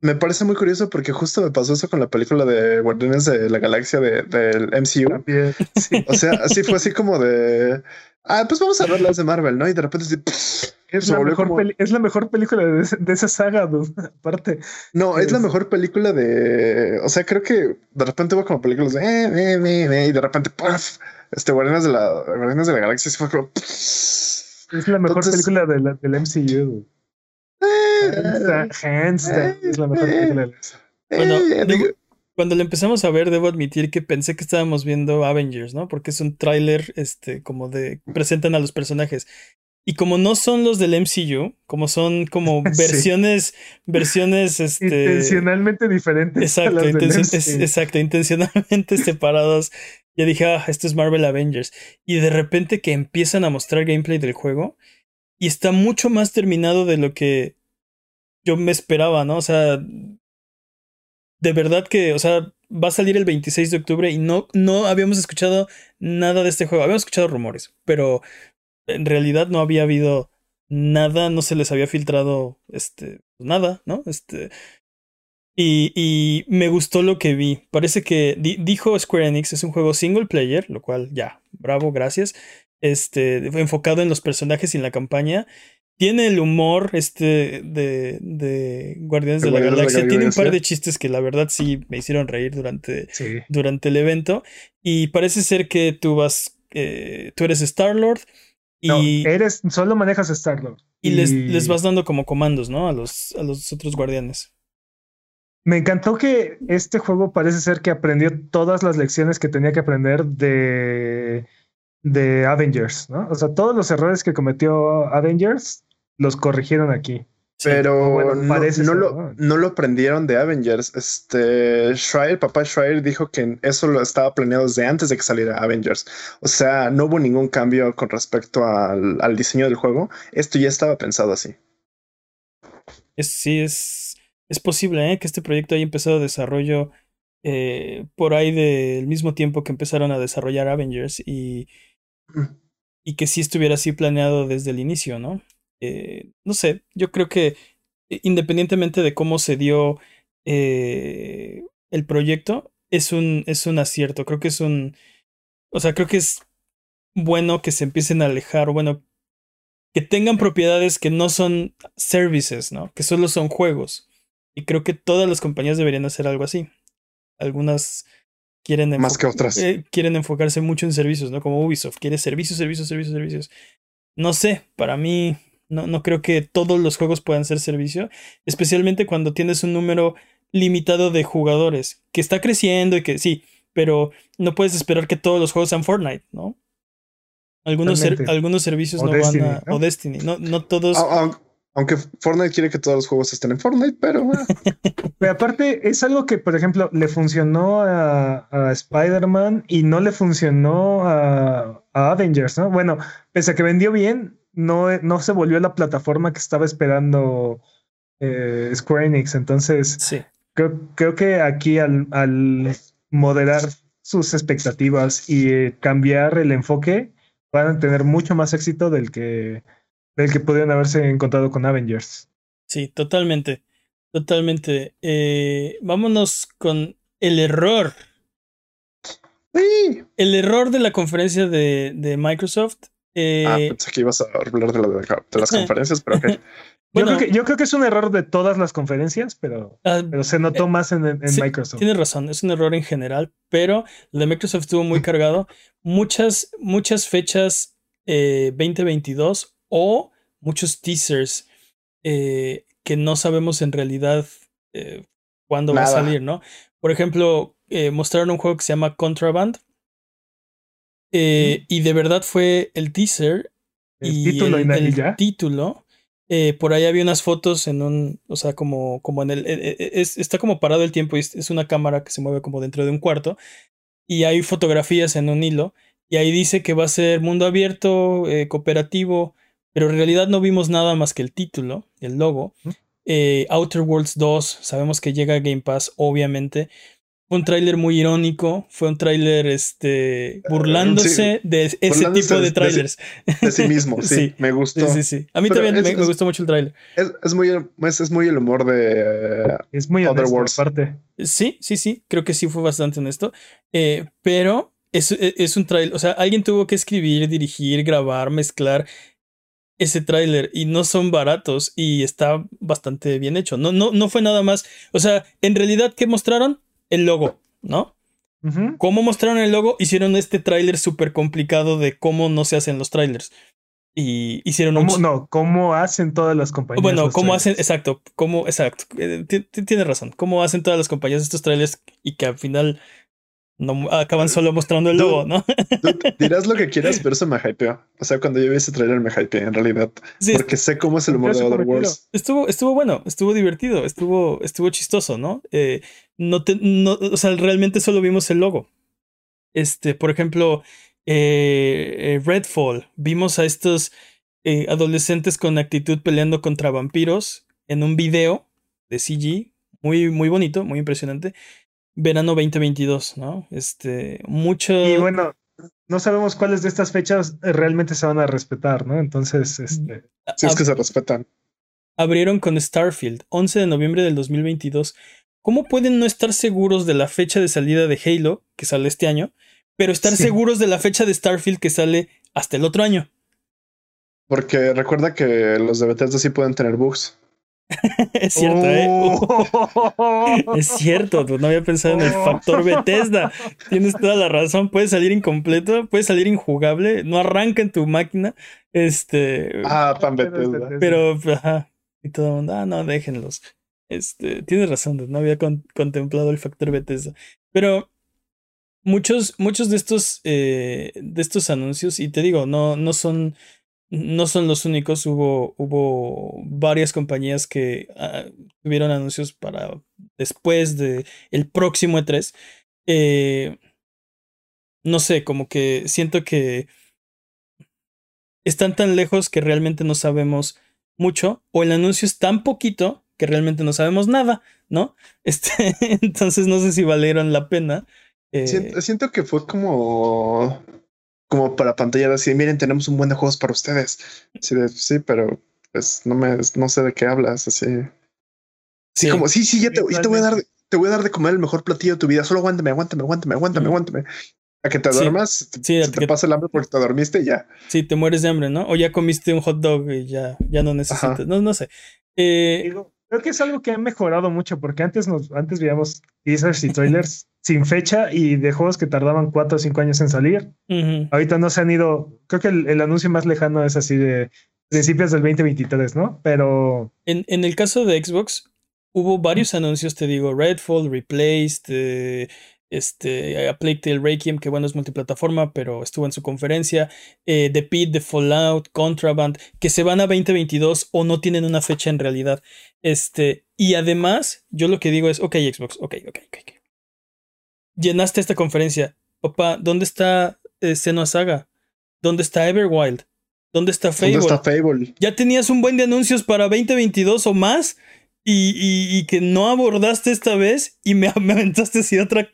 Me parece muy curioso porque justo me pasó eso con la película de Guardianes de la Galaxia del de, MCU. (laughs) O sea, así fue así como de. Ah, pues vamos a ver las de Marvel, ¿no? Y de repente es, la mejor es la mejor película de, esa saga, (laughs) aparte. No, es, la mejor película de. O sea, creo que de repente hubo como películas de. Eh, eh, eh, y de repente, ¡puff! Este Guardianes de la, Guardianes de la Galaxia fue como. Es la mejor película de la, del MCU. Hands es la mejor película Bueno, cuando lo empezamos a ver, debo admitir que pensé que estábamos viendo Avengers, ¿no? Porque es un tráiler, este, como de presentan a los personajes. Y como no son los del MCU, como son como (laughs) versiones, versiones, este. Intencionalmente diferentes. Exacto, exacto, intencionalmente (laughs) separados. Ya dije, ah, esto es Marvel Avengers. Y de repente que empiezan a mostrar gameplay del juego. Y está mucho más terminado de lo que yo me esperaba, ¿no? O sea, de verdad que, o sea, va a salir el 26 de octubre y no, no habíamos escuchado nada de este juego. Habíamos escuchado rumores, pero en realidad no había habido nada, no se les había filtrado este nada, ¿no? Este y, y me gustó lo que vi. Parece que dijo Square Enix es un juego single player, lo cual ya, bravo, gracias. Este, enfocado en los personajes y en la campaña tiene el humor este de, de Guardianes de la, Galaxia. Tiene un par de chistes que la verdad sí me hicieron reír durante, durante el evento. Y parece ser que tú vas, eh, tú eres Star-Lord. Y eres, solo manejas Star-Lord. Y, Les, les, vas dando como comandos, ¿no? A los, a los otros guardianes. Me encantó que este juego parece ser que aprendió todas las lecciones que tenía que aprender de, de Avengers, ¿no? O sea, todos los errores que cometió Avengers los corrigieron aquí. Pero no, lo, no, lo, aprendieron de Avengers. Este Schreier, papá Schreier, dijo que eso lo estaba planeado desde antes de que saliera Avengers. O sea, no hubo ningún cambio con respecto al, al diseño del juego. Esto ya estaba pensado así. Es, sí, es, es posible ¿eh? que este proyecto haya empezado desarrollo eh, por ahí del mismo tiempo que empezaron a desarrollar Avengers y, y que sí estuviera así planeado desde el inicio, ¿no? Eh, no sé, yo creo que eh, independientemente de cómo se dio eh, el proyecto, es un, es un acierto. Creo que es un. O sea, creo que es bueno que se empiecen a alejar, bueno, que tengan propiedades que no son services, ¿no? Que solo son juegos. Y creo que todas las compañías deberían hacer algo así. Algunas quieren más que otras. quieren enfocarse mucho en servicios, ¿no? Como Ubisoft, quiere servicios, servicios, servicios, servicios. No sé, para mí no, no creo que todos los juegos puedan ser servicio, especialmente cuando tienes un número limitado de jugadores, que está creciendo y que sí, pero no puedes esperar que todos los juegos sean Fortnite, ¿no? Algunos, algunos servicios no van a. O Destiny, no, no todos. Aunque Fortnite quiere que todos los juegos estén en Fortnite, pero. (laughs) pero aparte, es algo que, por ejemplo, le funcionó a, a Spider-Man y no le funcionó a, a Avengers, ¿no? Bueno, pese a que vendió bien, no, no se volvió la plataforma que estaba esperando eh, Square Enix. Entonces, sí. creo, creo, que aquí al, al moderar sus expectativas y eh, cambiar el enfoque, van a tener mucho más éxito del que, del que pudieron haberse encontrado con Avengers. Sí, totalmente. Totalmente. Eh, vámonos con el error. El error de la conferencia de, de Microsoft. Eh, ah, pensé que ibas a hablar de, de las (laughs) conferencias, pero ok. (laughs) Bueno, yo, creo que, yo, creo que, es un error de todas las conferencias, pero, ah, pero se notó eh, más en, en Microsoft. Tienes razón, es un error en general, pero el de Microsoft estuvo muy (laughs) cargado. Muchas, muchas fechas 2022 o muchos teasers eh, que no sabemos en realidad eh, cuándo va a salir, ¿no? Por ejemplo, eh, mostraron un juego que se llama Contraband. Y de verdad fue el teaser. El y título el, el título. por ahí había unas fotos en un, o sea, como, como en el, es, está como parado el tiempo y es, una cámara que se mueve como dentro de un cuarto y hay fotografías en un hilo y ahí dice que va a ser mundo abierto, cooperativo, pero en realidad no vimos nada más que el título, el logo. Eh, Outer Worlds 2, sabemos que llega a Game Pass, obviamente. Fue un tráiler muy irónico, fue un tráiler este, burlándose de ese tipo de trailers. De, sí mismo, (laughs) sí, me gustó. Sí, sí, A mí también me, gustó mucho el tráiler. Es, muy, es, muy el humor de es muy Other Worlds. Parte. Sí, sí, sí, creo que sí fue bastante honesto. Eh, pero es, es un tráiler, o sea, alguien tuvo que escribir, dirigir, grabar, mezclar ese tráiler y no son baratos y está bastante bien hecho. No, no, no fue nada más. O sea, en realidad, ¿qué mostraron? El logo, ¿no? ¿Cómo mostraron el logo? Hicieron este tráiler súper complicado de cómo no se hacen los trailers. Y hicieron ¿Cómo, No, cómo hacen todas las compañías. Bueno, cómo hacen, exacto, cómo, exacto. Eh, tienes razón. Cómo hacen todas las compañías estos trailers y que al final no acaban solo mostrando el logo, ¿no? (laughs) dirás lo que quieras, pero eso me hypeó. O sea, cuando yo vi ese trailer me hypeé en realidad. porque sé cómo es el humor de Other Worlds. Estuvo, estuvo bueno, estuvo divertido, estuvo, estuvo chistoso, ¿no? Eh, no, te, no o sea, realmente solo vimos el logo. Este, por ejemplo, eh, eh Redfall. Vimos a estos eh, adolescentes con actitud peleando contra vampiros en un video de CG. Muy, muy bonito, muy impresionante verano 2022, ¿no? Este, mucho... Y bueno, no sabemos cuáles de estas fechas realmente se van a respetar, ¿no? Entonces, este... Si es que se respetan. Abrieron con Starfield, 11 de noviembre del 2022. ¿Cómo pueden no estar seguros de la fecha de salida de Halo, que sale este año, pero estar seguros de la fecha de Starfield que sale hasta el otro año? Porque recuerda que los de Bethesda sí pueden tener bugs. (laughs) es cierto, ¿eh? Oh. es cierto, no había pensado en el factor Bethesda. Tienes toda la razón. Puede salir incompleto, puede salir injugable, no arranca en tu máquina. Este. Ah, tan Bethesda. Pero, ajá. Y todo el mundo, ah, no, déjenlos. Este, tienes razón, no había contemplado el factor Bethesda. Pero muchos, muchos de estos, eh, de estos anuncios, y te digo, no, no son no son los únicos, hubo, hubo varias compañías que ah, tuvieron anuncios para después de el próximo E3. Eh, no sé, como que siento que están tan lejos que realmente no sabemos mucho, o el anuncio es tan poquito que realmente no sabemos nada, ¿no? (laughs) Este, entonces no sé si valieron la pena. Eh, siento que fue como como para pantalla así, miren, tenemos un buen de juegos para ustedes. sí, pero pues no me, no sé de qué hablas, así. Sí, como, sí, sí, ya te, te, voy a dar, te voy a dar de comer el mejor platillo de tu vida. Solo aguántame, aguántame, aguántame, aguántame, aguántame. A que te duermas, sí, se te pasa el hambre porque te dormiste y ya. Sí, te mueres de hambre, ¿no? O ya comiste un hot dog y ya, ya no necesitas. No, no sé. Eh, Creo que es algo que ha mejorado mucho porque antes nos, antes veíamos teasers y trailers sin fecha y de juegos que tardaban cuatro o cinco años en salir. Ahorita no se han ido. Creo que el, anuncio más lejano es así de principios del 2023, ¿no? Pero. En, en el caso de Xbox, hubo varios anuncios, te digo, Redfall, Replaced, eh, este, A Plague Tale Requiem, que bueno, es multiplataforma, pero estuvo en su conferencia, eh, The Pit, The Fallout, Contraband, que se van a 2022 o no tienen una fecha en realidad. Este, y además, yo lo que digo es, ok, Xbox, ok, ok, ok. Llenaste esta conferencia. Papá, ¿dónde está eh, Saga? ¿Dónde está Everwild? ¿Dónde está Fable? ¿Dónde está Fable? Ya tenías un buen de anuncios para 2022 o más y, y, que no abordaste esta vez y me, (laughs) me aventaste así otra,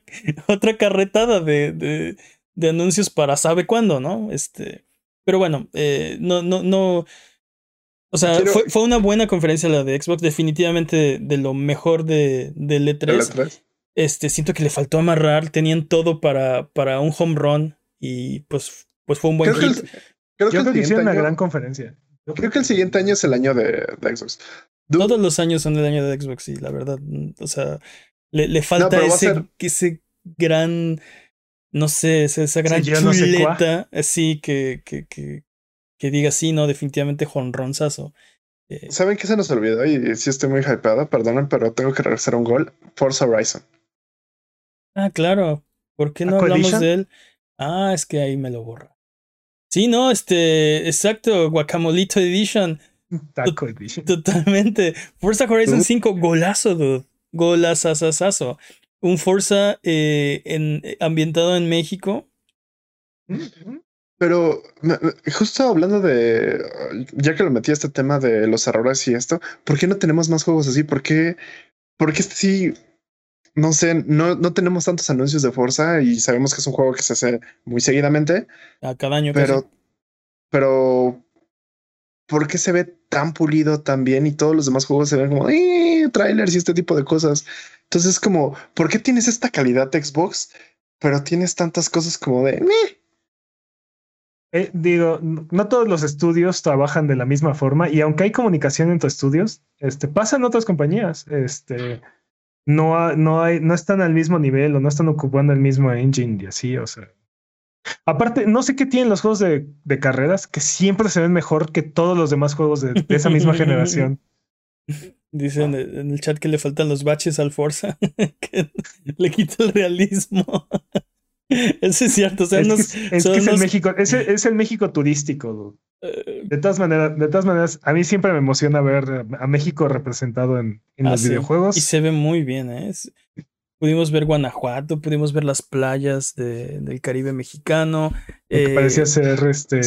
otra carretada de, de, de, anuncios para sabe cuándo, ¿no? Este, pero bueno, eh, no, no, no. O sea, fue, fue, una buena conferencia la de Xbox, definitivamente de, lo mejor de, del E3. Este, siento que le faltó amarrar, tenían todo para, para un home run y pues, pues fue un buen creo hit. creo Yo que, hicieron una gran conferencia. creo que el siguiente año es el año de, de Xbox. Todos los años son el año de Xbox, sí, la verdad. O sea, le, le falta ese, ese gran, no sé, esa gran chuleta, así que, que, que, que, diga sí, no, definitivamente jonronzazo. Eh, ¿Saben qué se nos olvidó? Y sí estoy muy hypeado, perdonen, pero tengo que regresar a un gol. Forza Horizon. Ah, claro. ¿Por qué no hablamos de él? Ah, es que ahí me lo borra. Sí, no, este, exacto, Guacamolito Edition. (laughs) Taco Edition. Totalmente. Forza Horizon 5, golazo, dude. Golazazazazo. Un Forza eh, en, eh, ambientado en México. Pero justo hablando de, ya que lo metí a este tema de los errores y esto, ¿por qué no tenemos más juegos así? ¿Por qué, por qué este sí, no sé, no, no tenemos tantos anuncios de Forza y sabemos que es un juego que se hace muy seguidamente? A cada año. Pero, pero ¿por qué se ve tan pulido tan bien y todos los demás juegos se ven como eh, trailers y este tipo de cosas? Entonces, como, ¿por qué tienes esta calidad de Xbox, pero tienes tantas cosas como de... Eh, digo, no todos los estudios trabajan de la misma forma y aunque hay comunicación entre estudios, este, pasa en otras compañías. Este, no, no, hay, no están al mismo nivel o no están ocupando el mismo engine y así, o sea. Aparte, no sé qué tienen los juegos de, de, carreras que siempre se ven mejor que todos los demás juegos de, esa misma generación. (laughs) Dicen en el chat que le faltan los baches al Forza, (laughs) que le quita el realismo. (laughs) Eso es cierto. es, el México, es, el, México turístico. Eh, de todas maneras, de todas maneras, a mí siempre me emociona ver a México representado en, en los ah, videojuegos. Y se ve muy bien, ¿eh? Pudimos ver Guanajuato, pudimos ver las playas de, del Caribe mexicano. Eh, parecía ser este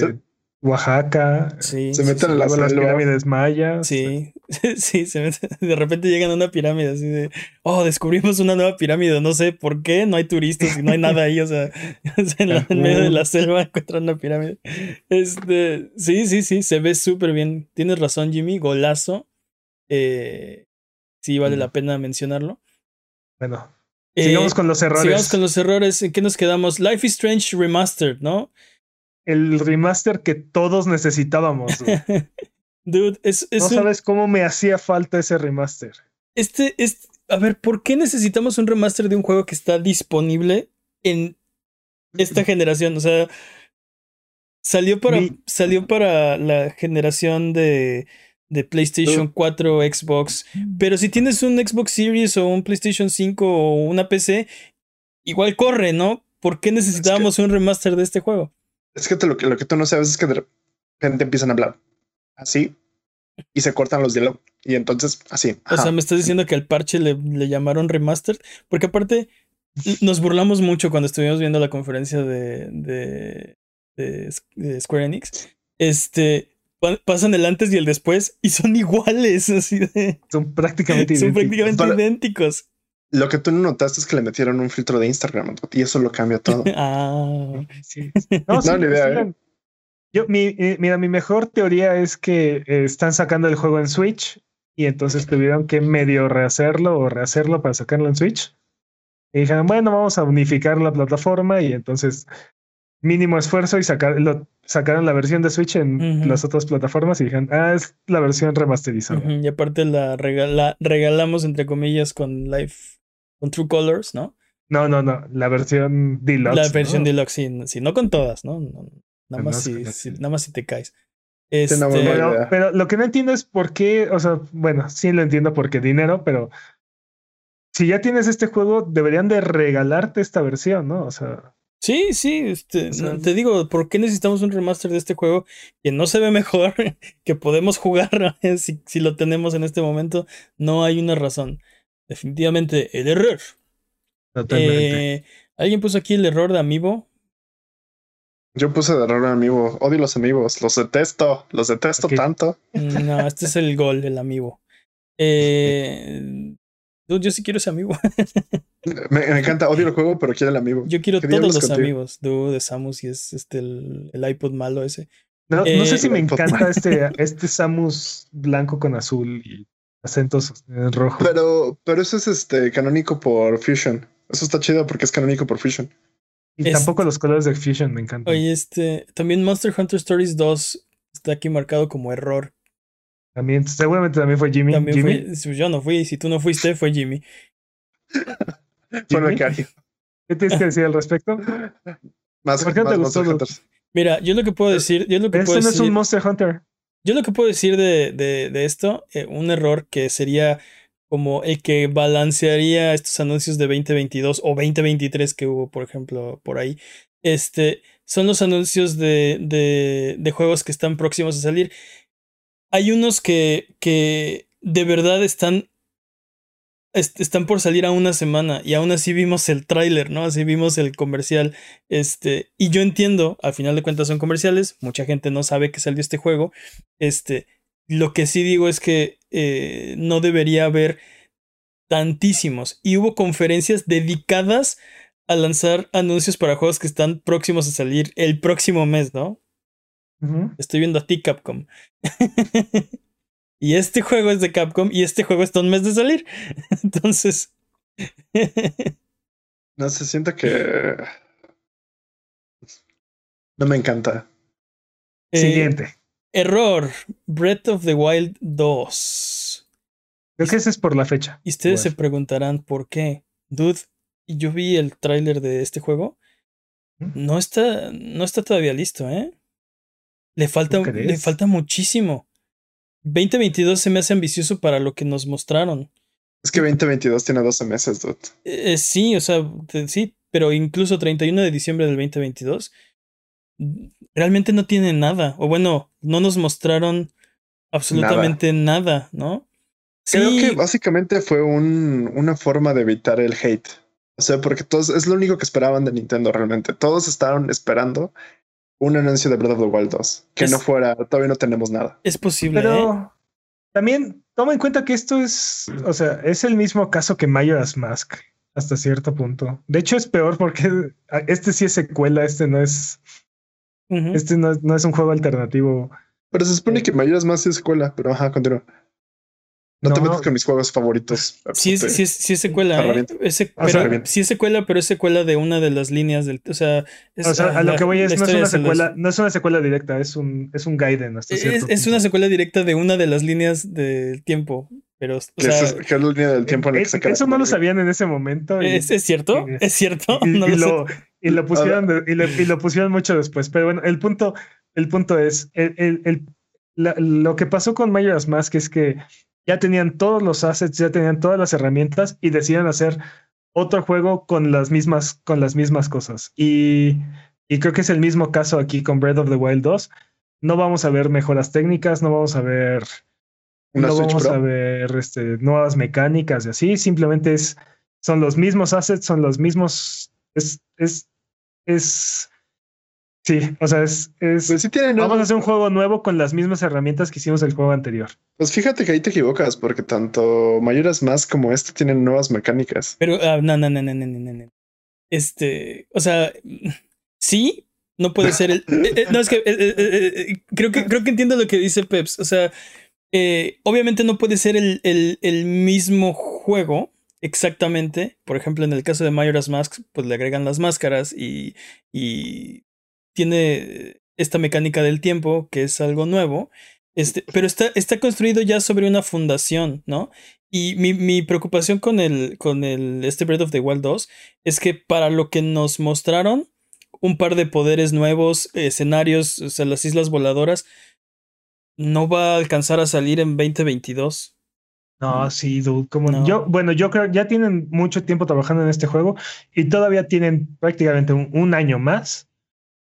Oaxaca. Sí, se meten en las pirámides mayas. Sí, (laughs) sí, se meten, de repente llegan a una pirámide así de, oh, descubrimos una nueva pirámide, no sé por qué, no hay turistas y no hay nada ahí, o sea, (laughs) en, en, medio de la selva encuentran una pirámide. Este, sí, sí, sí, se ve súper bien. Tienes razón, Jimmy, golazo. Eh, sí, vale la pena mencionarlo. Bueno, Sigamos con los errores. Sigamos con los errores. ¿En qué nos quedamos? Life is Strange Remastered, ¿no? El remaster que todos necesitábamos. (laughs) Dude, es, no sabes cómo me hacía falta ese remaster. Este, es. A ver, ¿por qué necesitamos un remaster de un juego que está disponible en esta generación? O sea, salió para, salió para la generación de de PlayStation 4 o Xbox. Pero si tienes un Xbox Series o un PlayStation 5 o una PC, igual corre, ¿no? ¿Por qué necesitábamos un remaster de este juego? Es que, lo, que lo que tú no sabes es que de repente empiezan a hablar así y se cortan los diálogos. Y entonces, así. O sea, me estás diciendo que al parche le, le llamaron remaster. Porque aparte, nos burlamos mucho cuando estuvimos viendo la conferencia de, de, de Square Enix. Este, pasan el antes y el después y son (laughs) iguales, así de... Son prácticamente son prácticamente idénticos. Lo que tú no notaste es que le metieron un filtro de Instagram y eso lo cambia todo. (laughs) ah, (laughs) sí. No, no ni idea. ¿eh? Yo, mi, eh, mira, mi mejor teoría es que eh, están sacando el juego en Switch y entonces tuvieron que medio rehacerlo o rehacerlo para sacarlo en Switch. Y dijeron, bueno, vamos a unificar la plataforma y entonces mínimo esfuerzo y sacar, lo, sacaron la versión de Switch en las otras plataformas y dijeron, ah, es la versión remasterizada. Y aparte la, regalamos, entre comillas, con Live, con True Colors, ¿no? No, no, no, la versión deluxe. La versión deluxe, sí, no con todas, ¿no? nada, más si, nada más si te caes. Este... Pero, pero, lo que no entiendo es por qué, o sea, bueno, sí lo entiendo porque dinero, pero si ya tienes este juego, deberían de regalarte esta versión, ¿no? O sea. Sí, sí, este, te digo, ¿por qué necesitamos un remaster de este juego que no se ve mejor, (laughs) que podemos jugar si, si lo tenemos en este momento? No hay una razón. Definitivamente el error. Totalmente. Eh, ¿Alguien puso aquí el error de Amiibo? Yo puse de error de Amiibo. Odio los amigos. Los detesto. Los detesto tanto. No, este es el gol, el Amiibo. (laughs) Eh, yo sí quiero ese amigo. (laughs) me, encanta, odio el juego, pero quiero el amigo. Yo quiero todos los amigos. Dude de Samus y es este el, iPod malo ese. No, sé si me encanta este, este Samus blanco con azul y acentos en rojo. Pero, pero eso es este canónico por Fusion. Eso está chido porque es canónico por Fusion. Y tampoco los colores de Fusion me encantan. Oye, este, también Monster Hunter Stories 2 está aquí marcado como error. También, seguramente también fue Jimmy. yo no fui, si tú no fuiste, fue Jimmy. (laughs) Jimmy? ¿Qué tienes que decir al respecto? Más, ¿Por qué te gustó? Mira, yo lo que puedo decir. Yo lo que no es un Monster Hunter. Yo lo que puedo decir de, de, de esto, eh, un error que sería como el que balancearía estos anuncios de 2022 o 2023 que hubo, por ejemplo, por ahí. Este, son los anuncios de, de, de juegos que están próximos a salir. Hay unos que, que de verdad están están por salir a una semana y aún así vimos el tráiler, ¿no? Así vimos el comercial. Este, y yo entiendo, al final de cuentas son comerciales, mucha gente no sabe que salió este juego. Este, lo que sí digo es que eh, no debería haber tantísimos. Y hubo conferencias dedicadas a lanzar anuncios para juegos que están próximos a salir el próximo mes, ¿no? Estoy viendo a ti, Capcom. (laughs) y este juego es de Capcom y este juego está un mes de salir. (laughs) Entonces. (laughs) no se siente que. No me encanta. Eh, Siguiente. Error. Breath of the Wild 2. Creo que ese es por la fecha. Y ustedes se preguntarán por qué. Dude, yo vi el tráiler de este juego. No está, no está todavía listo, ¿eh? Le falta, le falta muchísimo. 2022 se me hace ambicioso para lo que nos mostraron. Es que 2022 tiene 12 meses, dude. Eh, sí, o sea, sí, pero incluso 31 de diciembre del 2022 realmente no tiene nada. O bueno, no nos mostraron absolutamente nada, ¿no? Creo que básicamente fue un, una forma de evitar el hate. O sea, porque todos es lo único que esperaban de Nintendo realmente. Todos estaban esperando un anuncio de Breath of the Wild 2. Que no fuera, todavía no tenemos nada. Es posible. Pero ¿eh? también toma en cuenta que esto es, o sea, es el mismo caso que Majora's Mask hasta cierto punto. De hecho, es peor porque (laughs) este sí es secuela, este no es este no, no, es un juego alternativo. Pero se supone que Mayoras más es secuela, pero ajá, continúa. No, te metas con mis juegos favoritos. Sí, sí, sí, sí es secuela. ¿eh? sí es secuela, pero es secuela de una de las líneas del. O sea, o sea a lo que voy es, no es una secuela, no es una secuela directa, es un, es un Gaiden hasta es, es una secuela directa de una de las líneas del tiempo. Pero, o sea, es, la línea del tiempo en que se Eso no lo sabían en ese momento. ¿Es, cierto? ¿Es cierto? Y, (laughs) lo, y lo pusieron y, lo pusieron mucho después. Pero bueno, el punto, el punto es, el, el, lo que pasó con Majora's Mask es que ya tenían todos los assets, ya tenían todas las herramientas y decían hacer otro juego con las mismas, con las mismas cosas. Y, y creo que es el mismo caso aquí con Breath of the Wild 2. No vamos a ver mejoras técnicas, no vamos a ver, no vamos a ver este, nuevas mecánicas y así. Simplemente es, son los mismos assets, son los mismos, es, es es. Sí, o sea, es. es pues vamos a hacer un juego nuevo con las mismas herramientas que hicimos el juego anterior. Pues fíjate que ahí te equivocas, porque tanto Mayoras más como este tienen nuevas mecánicas. Pero, uh, no, no, no, no, no, no, no. Este. O sea, sí, no puede ser el. Eh, eh, no, es que eh, creo que creo que entiendo lo que dice Peps. O sea, obviamente no puede ser el, el, el mismo juego exactamente. Por ejemplo, en el caso de Majora's Mask, pues le agregan las máscaras y, y tiene esta mecánica del tiempo, que es algo nuevo. Este, pero está, está construido ya sobre una fundación, ¿no? Y mi, mi, preocupación con el, con el este Breath of the Wild 2 es que para lo que nos mostraron, un par de poderes nuevos, escenarios, o sea, las islas voladoras, no va a alcanzar a salir en 2022. No, sí, dude, como yo, bueno, yo creo ya tienen mucho tiempo trabajando en este juego y todavía tienen prácticamente un, año más.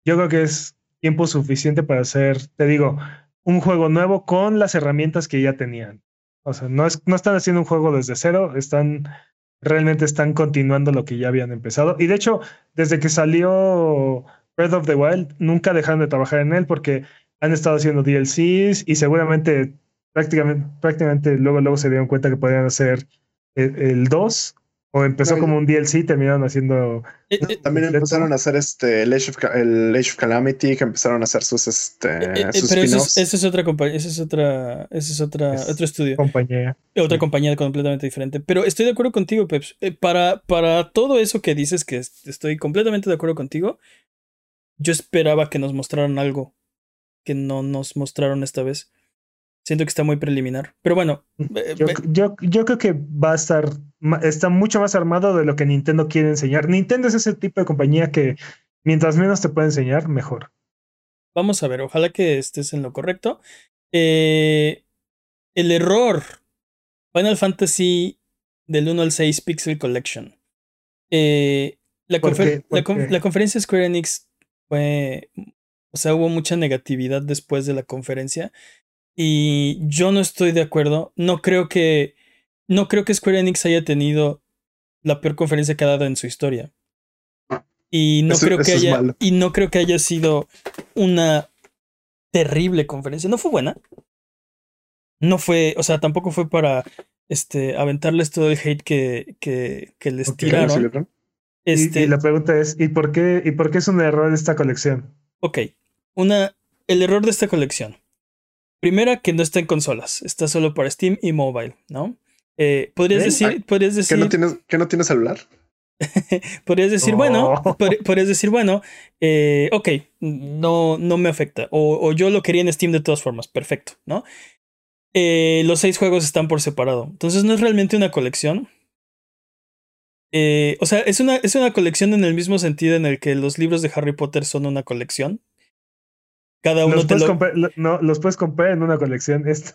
Yo creo que es tiempo suficiente para hacer, te digo, un juego nuevo con las herramientas que ya tenían. O sea, no, es, no están haciendo un juego desde cero, están realmente están continuando lo que ya habían empezado. Y de hecho, desde que salió Breath of the Wild, nunca dejaron de trabajar en él porque han estado haciendo DLCs y seguramente prácticamente, prácticamente luego, luego se dieron cuenta que podían hacer el, el 2 o empezó No, como un DLC, terminaron haciendo. Eh, No, eh, también completo. empezaron a hacer este el Age of, el Age of Calamity, que empezaron a hacer sus este eh, eh, sus pero eso es, eso es otra compañía, eso es otra, eso es otra, Es- otro estudio. compañía. Otra Sí. compañía completamente diferente. Pero estoy de acuerdo contigo, Peps. Eh, para, para todo eso que dices, que es- estoy completamente de acuerdo contigo, yo esperaba que nos mostraran algo que no nos mostraron esta vez. Siento que está muy preliminar. Pero bueno, eh, Yo, yo, yo creo que va a estar, está mucho más armado de lo que Nintendo quiere enseñar. Nintendo es ese tipo de compañía que mientras menos te puede enseñar, mejor. vamos a ver. Ojalá que estés en lo correcto. Eh, el error. Final Fantasy del 1 al 6 Pixel Collection. Eh, la, ¿Por confer- qué? ¿Por la con- qué? la conferencia Square Enix fue. O sea, hubo mucha negatividad después de la conferencia. Y yo no estoy de acuerdo. No creo que. No creo que Square Enix haya tenido la peor conferencia que ha dado en su historia. Y no Eso- creo que haya. Y no creo que haya sido una terrible conferencia. No fue buena. No fue. O sea, tampoco fue para este aventarles todo el hate que, que, que les tiraron. Y- Este, Y, la pregunta es, ¿y por qué, y por qué es un error esta colección? Ok. Una. El error de esta colección. Primera, que no está en consolas. Está solo para Steam y mobile, ¿no? Eh, podrías ¿Eh? decir. Podrías ¿Que decir. no tienes, que no tienes celular? (laughs) Podrías decir, Oh. bueno, (laughs) pod- podrías decir, bueno, eh, ok, no, no me afecta. O, o yo lo quería en Steam de todas formas, perfecto, ¿no? Eh, los seis juegos están por separado. Entonces no es realmente una colección. Eh, o sea, es una, es una colección en el mismo sentido en el que los libros de Harry Potter son una colección. Cada uno Los te puedes, lo... comprar, lo- no, los puedes comprar en una colección. (laughs) Esto.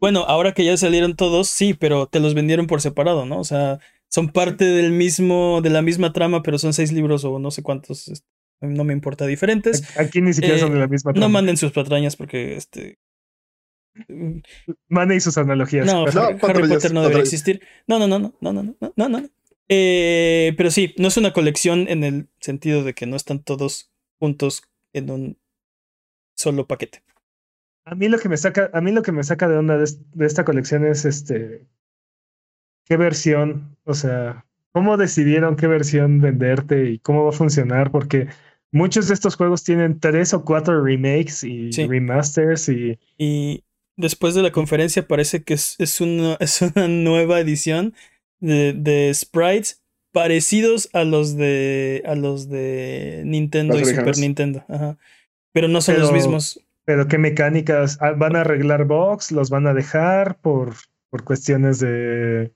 Bueno, ahora que ya salieron todos, sí, pero te los vendieron por separado, ¿no? O sea, son parte del mismo, de la misma trama, pero son seis libros o no sé cuántos, este, no me importa, diferentes. Aquí ni siquiera Eh, son de la misma No trama. manden sus patrañas porque este. Mane y sus analogías. No, No, Harry, Potter no debería existir. No, no, no, no, no, no, no, no, no, no. Eh, pero sí, no es una colección en el sentido de que no están todos juntos en un solo paquete. A mí lo que me saca, a mí lo que me saca de onda de, es- de esta colección es este qué versión, o sea, cómo decidieron qué versión venderte y cómo va a funcionar, porque muchos de estos juegos tienen tres o cuatro remakes y Sí. remasters y Y después de la conferencia parece que es, es, una, (laughs) es una nueva edición de, de sprites parecidos a los de a los de Nintendo y Super. Nintendo. Ajá. Pero no son los mismos. pero qué mecánicas Ah, van a arreglar box, los van a dejar por por cuestiones de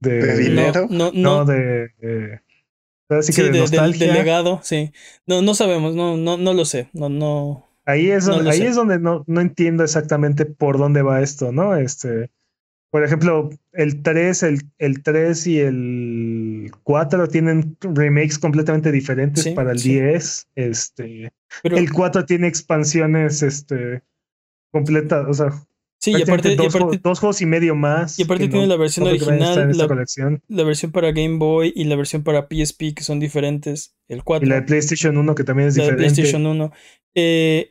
de, De dinero. No, no, no no. de, de- así sí, que de, nostalgia. legado, sí. No, no sabemos, no, no, no lo sé. No, no. Ahí es donde, ahí sé. es donde no, no entiendo exactamente por dónde va esto, ¿no? Este, por ejemplo, el 3, el, el 3 y el 4 tienen remakes completamente diferentes Sí, para el sí. 10. Este, Pero el 4 tiene expansiones este, completas, o sea, sí, y aparte, y dos, aparte, dos juegos y medio más. y aparte tiene no- la versión original, la, la versión para Game Boy y la versión para PSP que son diferentes. El 4. Y la de PlayStation 1 que también es la de diferente. PlayStation 1. Eh,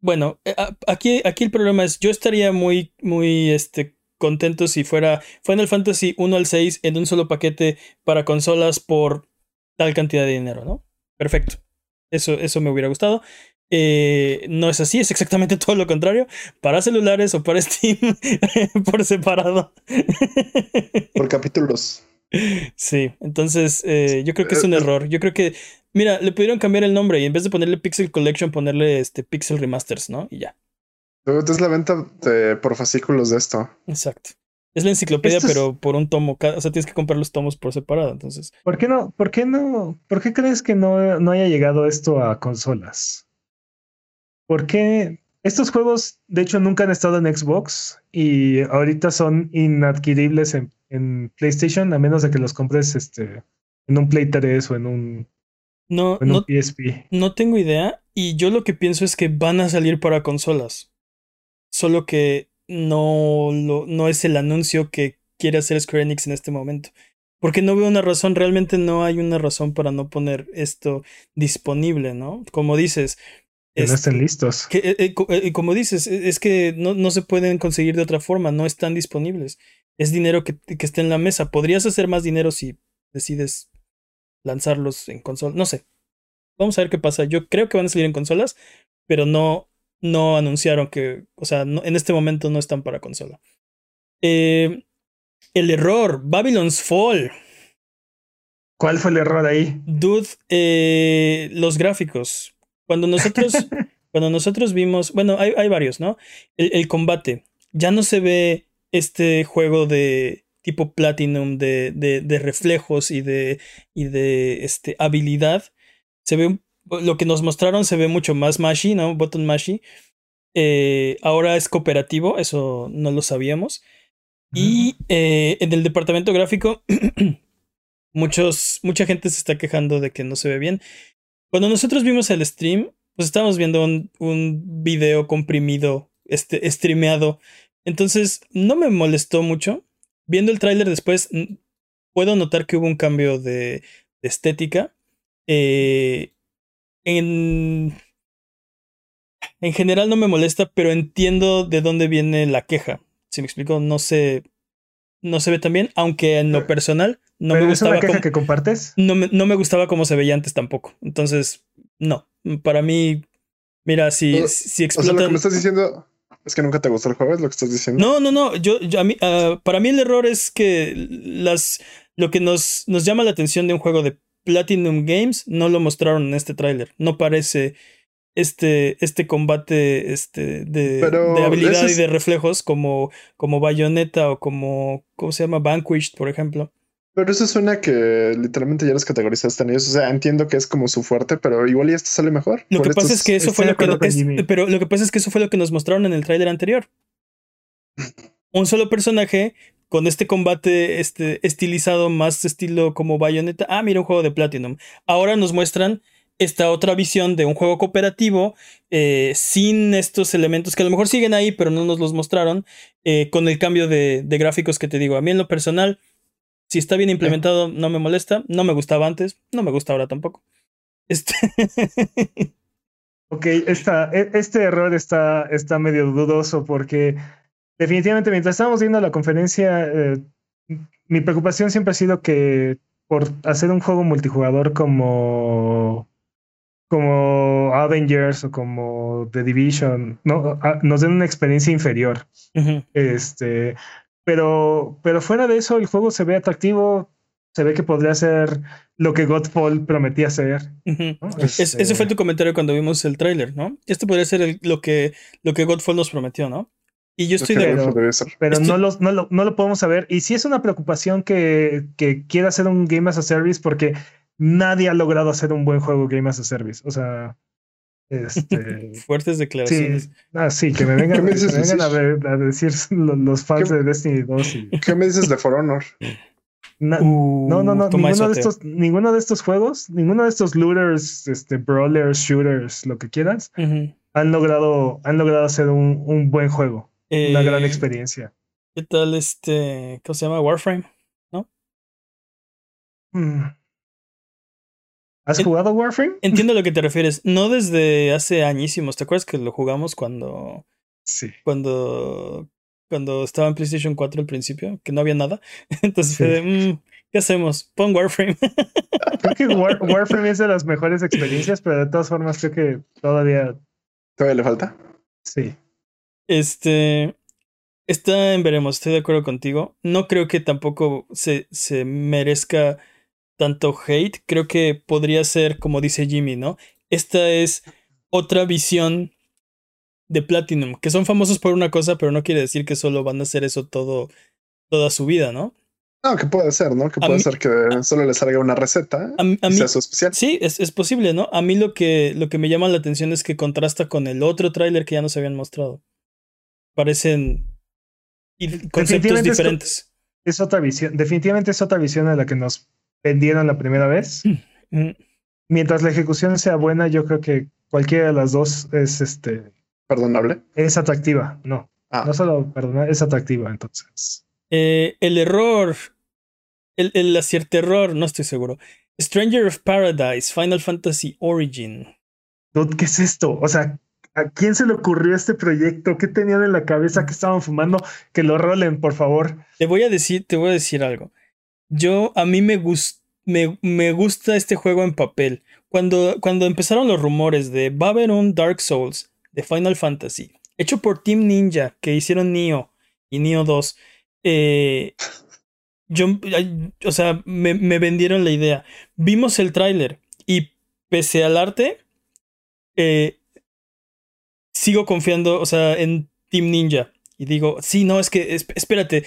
bueno, eh, aquí, aquí el problema es, yo estaría muy, muy este, contento si fuera Final Fantasy 1 al 6 en un solo paquete para consolas por tal cantidad de dinero, ¿no? Perfecto. Eso, eso me hubiera gustado. Eh, no es así, es exactamente (laughs) todo lo contrario. Para celulares o para Steam (laughs) por separado. Por (laughs) capítulos. Sí, entonces eh, yo creo que es un error. Yo creo que, mira, le pudieron cambiar el nombre y en vez de ponerle Pixel Collection, ponerle este Pixel Remasters, ¿no? Y ya. Dude, Es la venta de- por fascículos de esto. Exacto. Es la enciclopedia, es- pero por un tomo. O sea, tienes que comprar los tomos por separado. Entonces, ¿Por qué no? ¿Por qué no? ¿Por qué crees que no, no haya llegado esto a consolas? ¿Por qué? Estos juegos, de hecho, nunca han estado en Xbox y ahorita son inadquiribles en, en PlayStation, a menos de que los compres este, en un Play 3 o en un, no, o en un no, PSP. no tengo idea. Y yo lo que pienso es que van a salir para consolas. Solo que no, lo, no es el anuncio que quiere hacer Square Enix en este momento. Porque no veo una razón, realmente no hay una razón para no poner esto disponible, ¿no? Como dices, Que no estén listos. Que, eh, eh, eh, como dices, es que no, no, se pueden conseguir de otra forma, no están disponibles. Es dinero que, que está en la mesa. Podrías hacer más dinero si decides lanzarlos en consola. No sé. Vamos a ver qué pasa. Yo creo que van a salir en consolas, pero no, no anunciaron que, o sea, en este momento no están para consola. el error, Babylon's Fall. ¿Cuál fue el error ahí? Dude, eh, los gráficos. Cuando nosotros, (laughs) cuando nosotros vimos, bueno, hay, hay varios, ¿no? El, el, combate. Ya no se ve este juego de tipo Platinum de, de, de reflejos y de, y de este, habilidad. Se ve, lo que nos mostraron se ve mucho más mashy, ¿no? Button mashy. Eh, ahora es cooperativo, eso no lo sabíamos. Y eh, en el departamento gráfico (clears throat) Muchos, mucha gente se está quejando de que no se ve bien. Cuando nosotros vimos el stream, pues estábamos viendo un, un video comprimido, este, streameado. Entonces, no me molestó mucho. Viendo el tráiler después, puedo notar que hubo un cambio de, de estética. Eh, en, en general no me molesta, pero entiendo de dónde viene la queja. Si me explico, no sé no se ve tan bien, aunque en lo personal no me gustaba. ¿Es una queja que compartes? No me, no me gustaba cómo se veía antes tampoco. Entonces, no. Para mí, mira, si, si explotan. O sea, lo que me estás diciendo es que nunca te gustó el juego, es lo que estás diciendo. No, no, no. Yo, a mí, uh, para mí el error es que las, lo que nos, nos llama la atención de un juego de Platinum Games no lo mostraron en este tráiler. No parece este, este combate este, de, de habilidad es... y de reflejos como, como Bayonetta o como, ¿cómo se llama? Vanquished, por ejemplo. Pero eso suena que literalmente ya los categorizaste en ellos. O sea, entiendo que es como su fuerte, pero igual ya este sale mejor. Lo que pasa es que eso fue lo que, es, pero lo que pasa es que eso fue lo que nos mostraron en el tráiler anterior. (laughs) Un solo personaje con este combate este, estilizado más estilo como Bayonetta. Ah, mira un juego de Platinum. Ahora nos muestran esta otra visión de un juego cooperativo eh, sin estos elementos que a lo mejor siguen ahí, pero no nos los mostraron, eh, con el cambio de, de, gráficos que te digo. A mí en lo personal, si está bien implementado, no me molesta. No me gustaba antes, no me gusta ahora tampoco. Este. (laughs) ok, esta, e, este error está, está medio dudoso porque definitivamente mientras estábamos viendo la conferencia, eh, mi preocupación siempre ha sido que por hacer un juego multijugador como como Avengers o como The Division, ¿no? nos den una experiencia inferior. Uh -huh. Este, pero, pero fuera de eso, el juego se ve atractivo, se ve que podría ser lo que Godfall prometía ser. Uh -huh. ¿no? es, este... Ese fue tu comentario cuando vimos el tráiler, ¿no? Este podría ser el, lo, que, lo que Godfall nos prometió, ¿no? Y yo estoy pero, de Pero estoy... no, lo, no, lo, no lo podemos saber. Y sí es una preocupación que, que quiera hacer un Game as a Service porque nadie ha logrado hacer un buen juego Game as a Service. O sea, este... (laughs) fuertes declaraciones. Sí, ah, sí, que me vengan, me dices, me vengan a, ver, a, decir los fans de Destiny 2. Y... ¿Qué me dices de For Honor? Na, uh, no, no, no, ninguno de, estos, ninguno de estos juegos, ninguno de estos looters, este, brawlers, shooters, lo que quieras, uh -huh. han logrado, han logrado hacer un, un buen juego, eh, una gran experiencia. ¿Qué tal este, cómo se llama? Warframe, ¿no? Mm. ¿Has jugado Warframe? Entiendo a lo que te (laughs) refieres. No desde hace añísimos. ¿Te acuerdas que lo jugamos cuando. Sí. Cuando. Cuando estaba en PlayStation 4 al principio, que no había nada. (laughs) Entonces sí. fue de, mmm, ¿qué hacemos? Pon Warframe. (laughs) Creo que War, Warframe es de las mejores experiencias, pero de todas formas creo que todavía. ¿Todavía le falta? Sí. Este. Está en veremos, estoy de acuerdo contigo. No creo que tampoco se, se merezca tanto hate, creo que podría ser como dice Jimmy, ¿no? Esta es otra visión de Platinum, que son famosos por una cosa, pero no quiere decir que solo van a hacer eso todo, toda su vida, ¿no? No, que puede ser, ¿no? Que puede ser que solo le salga una receta a, a y sea su especial. Sí, es, es, posible, ¿no? A mí lo que, lo que me llama la atención es que contrasta con el otro tráiler que ya nos habían mostrado. Parecen conceptos diferentes. Es, es otra visión, definitivamente es otra visión a la que nos vendieron la primera vez. Mm. Mientras la ejecución sea buena, yo creo que cualquiera de las dos es este. Perdonable. Es atractiva, no. Ah. No solo perdonar, es atractiva, entonces. Eh, el error. El, el acierto error, no estoy seguro. Stranger of Paradise, Final Fantasy Origin. ¿qué es esto? O sea, ¿a quién se le ocurrió este proyecto? ¿Qué tenían en la cabeza que estaban fumando? Que lo rolen, por favor. Te voy a decir, te voy a decir algo. Yo, a mí me, me, gusta este juego en papel. Cuando, cuando empezaron los rumores de va a haber un Dark Souls de Final Fantasy, hecho por Team Ninja, que hicieron Nioh y Nioh 2, eh, yo, o sea, me, me, vendieron la idea. Vimos el tráiler y pese al arte, eh, sigo confiando, o sea, en Team Ninja. Y digo, sí, no, es que, espérate,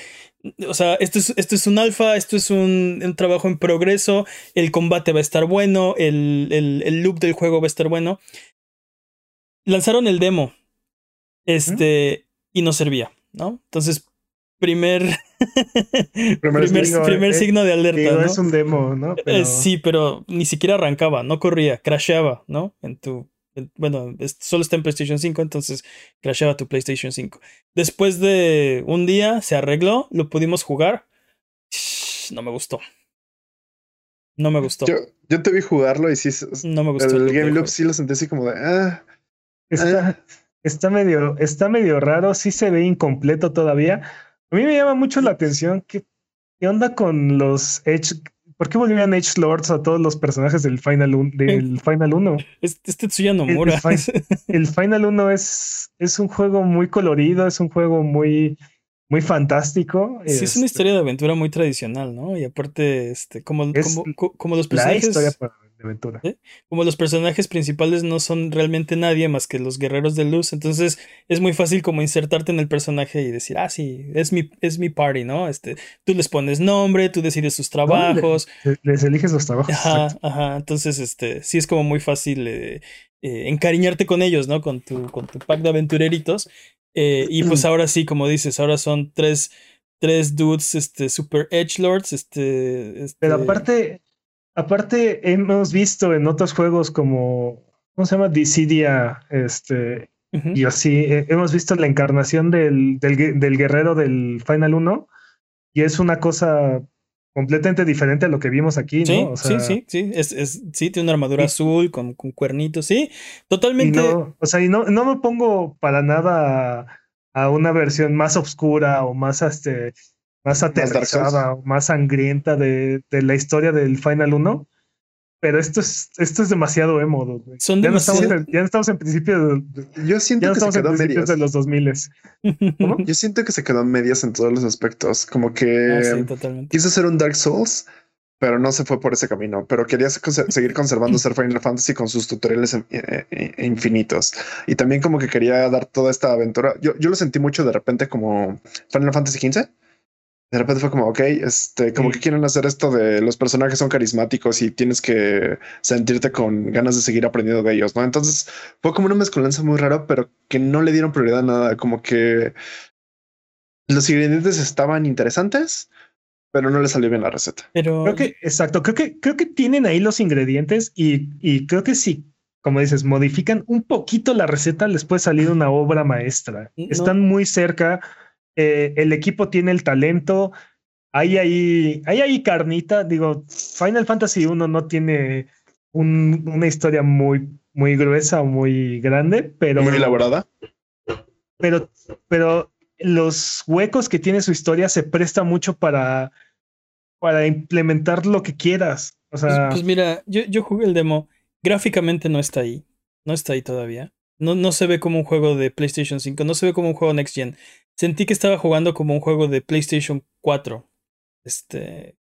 o sea, esto es, esto es un alfa, esto es un, un, trabajo en progreso, el combate va a estar bueno, el, el, el, loop del juego va a estar bueno. Lanzaron el demo, este, y no servía, ¿no? Entonces, primer, (laughs) primer, signo, primer signo, de alerta. ¿no? Es un demo, ¿no? Pero... Eh, sí, pero ni siquiera arrancaba, no corría, crasheaba, ¿no? En tu bueno, solo está en PlayStation 5, entonces crashaba tu PlayStation 5. Después de un día se arregló, lo pudimos jugar. No me gustó. No me gustó. Yo, yo te vi jugarlo y sí. No me gustó. El, el Game Loop sí lo sentí así como de. Ah, está, ah. está, medio, está medio raro, sí se ve incompleto todavía. A mí me llama mucho la atención qué, qué onda con los Edge ¿Por qué volvían Edge Lords a todos los personajes del Final, un, del (laughs) Final 1? Este, Tetsuya Nomura. El, el, (laughs) Final 1 es, es un juego muy colorido, es un juego muy, muy fantástico. Sí, es una este historia de aventura muy tradicional, ¿no? Y aparte, este, como, como, como, los personajes. La historia de aventura. ¿eh? Como los personajes principales no son realmente nadie más que los guerreros de luz, entonces es muy fácil como insertarte en el personaje y decir, ah, sí, es mi, es mi party, ¿no? Este, tú les pones nombre, tú decides sus trabajos. les, eliges los trabajos. Ajá, ajá. Entonces, este, sí es como muy fácil eh, eh, encariñarte con ellos, ¿no? Con tu, con tu pack de aventureritos. Eh, y pues (clears throat) ahora sí, como dices, ahora son tres, tres dudes, este, super edge lords, este, este... Pero aparte, Aparte, hemos visto en otros juegos como, ¿cómo se llama? Dissidia, este, uh -huh. y así, eh, hemos visto la encarnación del, del, del, guerrero del Final 1, y es una cosa completamente diferente a lo que vimos aquí, sí, ¿no? O sea, sí, sí, sí, es, es, sí, tiene una armadura sí. azul con, con, cuernitos, sí, totalmente. No, o sea, y no, no me pongo para nada a, a una versión más oscura o más, este, más aterrizada, más, más sangrienta de, de, la historia del Final 1. Pero esto es, esto es demasiado emo. Son ya, demasiado... no estamos en, ya no estamos en principio de, Yo siento no que se quedó en principios de los 2000 ¿Cómo? Yo siento que se quedó en medias en todos los aspectos. Como que ah, sí, quiso ser un Dark Souls, pero no se fue por ese camino. Pero quería seguir conservando (laughs) ser Final Fantasy con sus tutoriales eh, eh, infinitos. Y también como que quería dar toda esta aventura. Yo, yo lo sentí mucho de repente como Final Fantasy XV de repente fue como, ok, este, como sí. que quieren hacer esto de los personajes son carismáticos y tienes que sentirte con ganas de seguir aprendiendo de ellos, ¿no? Entonces fue como una mezcolanza muy rara, pero que no le dieron prioridad a nada, como que los ingredientes estaban interesantes, pero no le salió bien la receta. Pero creo que, exacto, creo que, creo que tienen ahí los ingredientes y, y creo que sí, como dices, modifican un poquito la receta, les puede salir una obra maestra. No. Están muy cerca eh, el equipo tiene el talento, hay ahí, hay ahí carnita, digo, Final Fantasy 1 no tiene un, una historia muy, muy gruesa o muy grande, pero... Muy elaborada. Pero, pero los huecos que tiene su historia se presta mucho para, para implementar lo que quieras. O sea, pues, pues mira, yo, yo jugué el demo, gráficamente no está ahí, no está ahí todavía. No, no se ve como un juego de PlayStation 5, no se ve como un juego Next Gen. Sentí que estaba jugando como un juego de PlayStation 4. Este.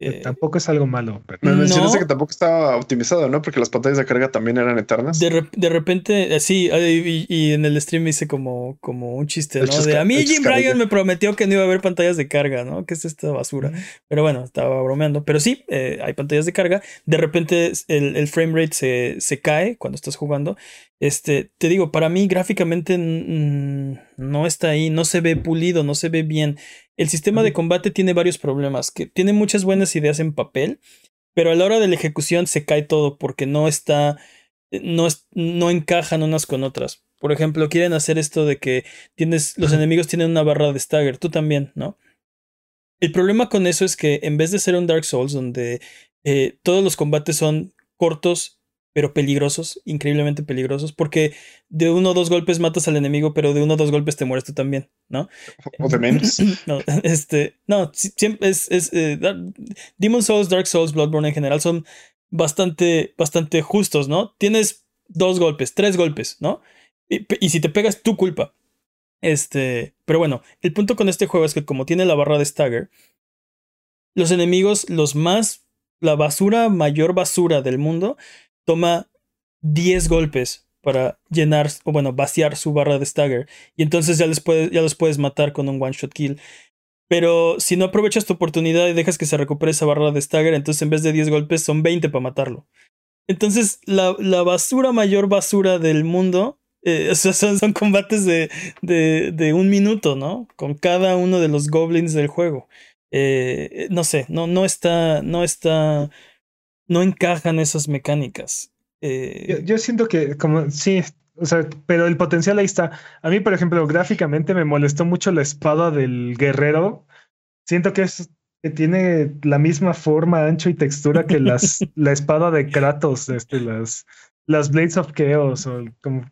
Eh, tampoco es algo malo. Pero... Me mencionaste no. que tampoco estaba optimizado, ¿no? Porque las pantallas de carga también eran eternas. De, re de repente, sí, y, y, en el stream hice como, como un chiste, ¿no? De a mí Jim Ryan me prometió que no iba a haber pantallas de carga, ¿no? Que es esta basura. Mm. Pero bueno, estaba bromeando. Pero sí, eh, hay pantallas de carga. De repente el, el frame rate se, se cae cuando estás jugando. Este, te digo, para mí gráficamente mmm, no está ahí, no se ve pulido, no se ve bien. El sistema de combate tiene varios problemas, que tiene muchas buenas ideas en papel, pero a la hora de la ejecución se cae todo porque no está, no, es, no encajan unas con otras. Por ejemplo, quieren hacer esto de que tienes, los enemigos tienen una barra de stagger, tú también, ¿no? El problema con eso es que en vez de ser un Dark Souls donde eh, todos los combates son cortos pero peligrosos, increíblemente peligrosos, porque de uno o dos golpes matas al enemigo, pero de uno o dos golpes te mueres tú también, ¿no? (laughs) O de menos. (laughs) no, este, no, siempre es, es eh, Demon Souls, Dark Souls, Bloodborne en general son bastante, bastante justos, ¿no? Tienes dos golpes, tres golpes, ¿no? Y, y si te pegas, tu culpa. Este, pero bueno, el punto con este juego es que como tiene la barra de stagger, los enemigos, los más, la basura, mayor basura del mundo, toma 10 golpes para llenar, o bueno, vaciar su barra de stagger. Y entonces ya, les ya los puedes matar con un one shot kill. Pero si no aprovechas tu oportunidad y dejas que se recupere esa barra de stagger, entonces en vez de 10 golpes son 20 para matarlo. Entonces la, la basura, mayor basura del mundo, eh, (laughs) son, son, combates de, de, de, un minuto, ¿no? Con cada uno de los goblins del juego. Eh, no sé, no, no está, no está no encajan esas mecánicas. Eh, yo, siento que como sí, o sea, pero el potencial ahí está. A mí, por ejemplo, gráficamente me molestó mucho la espada del guerrero. Siento que es que tiene la misma forma, ancho y textura que las, (laughs) la espada de Kratos, este, las, las Blades of Chaos, o como,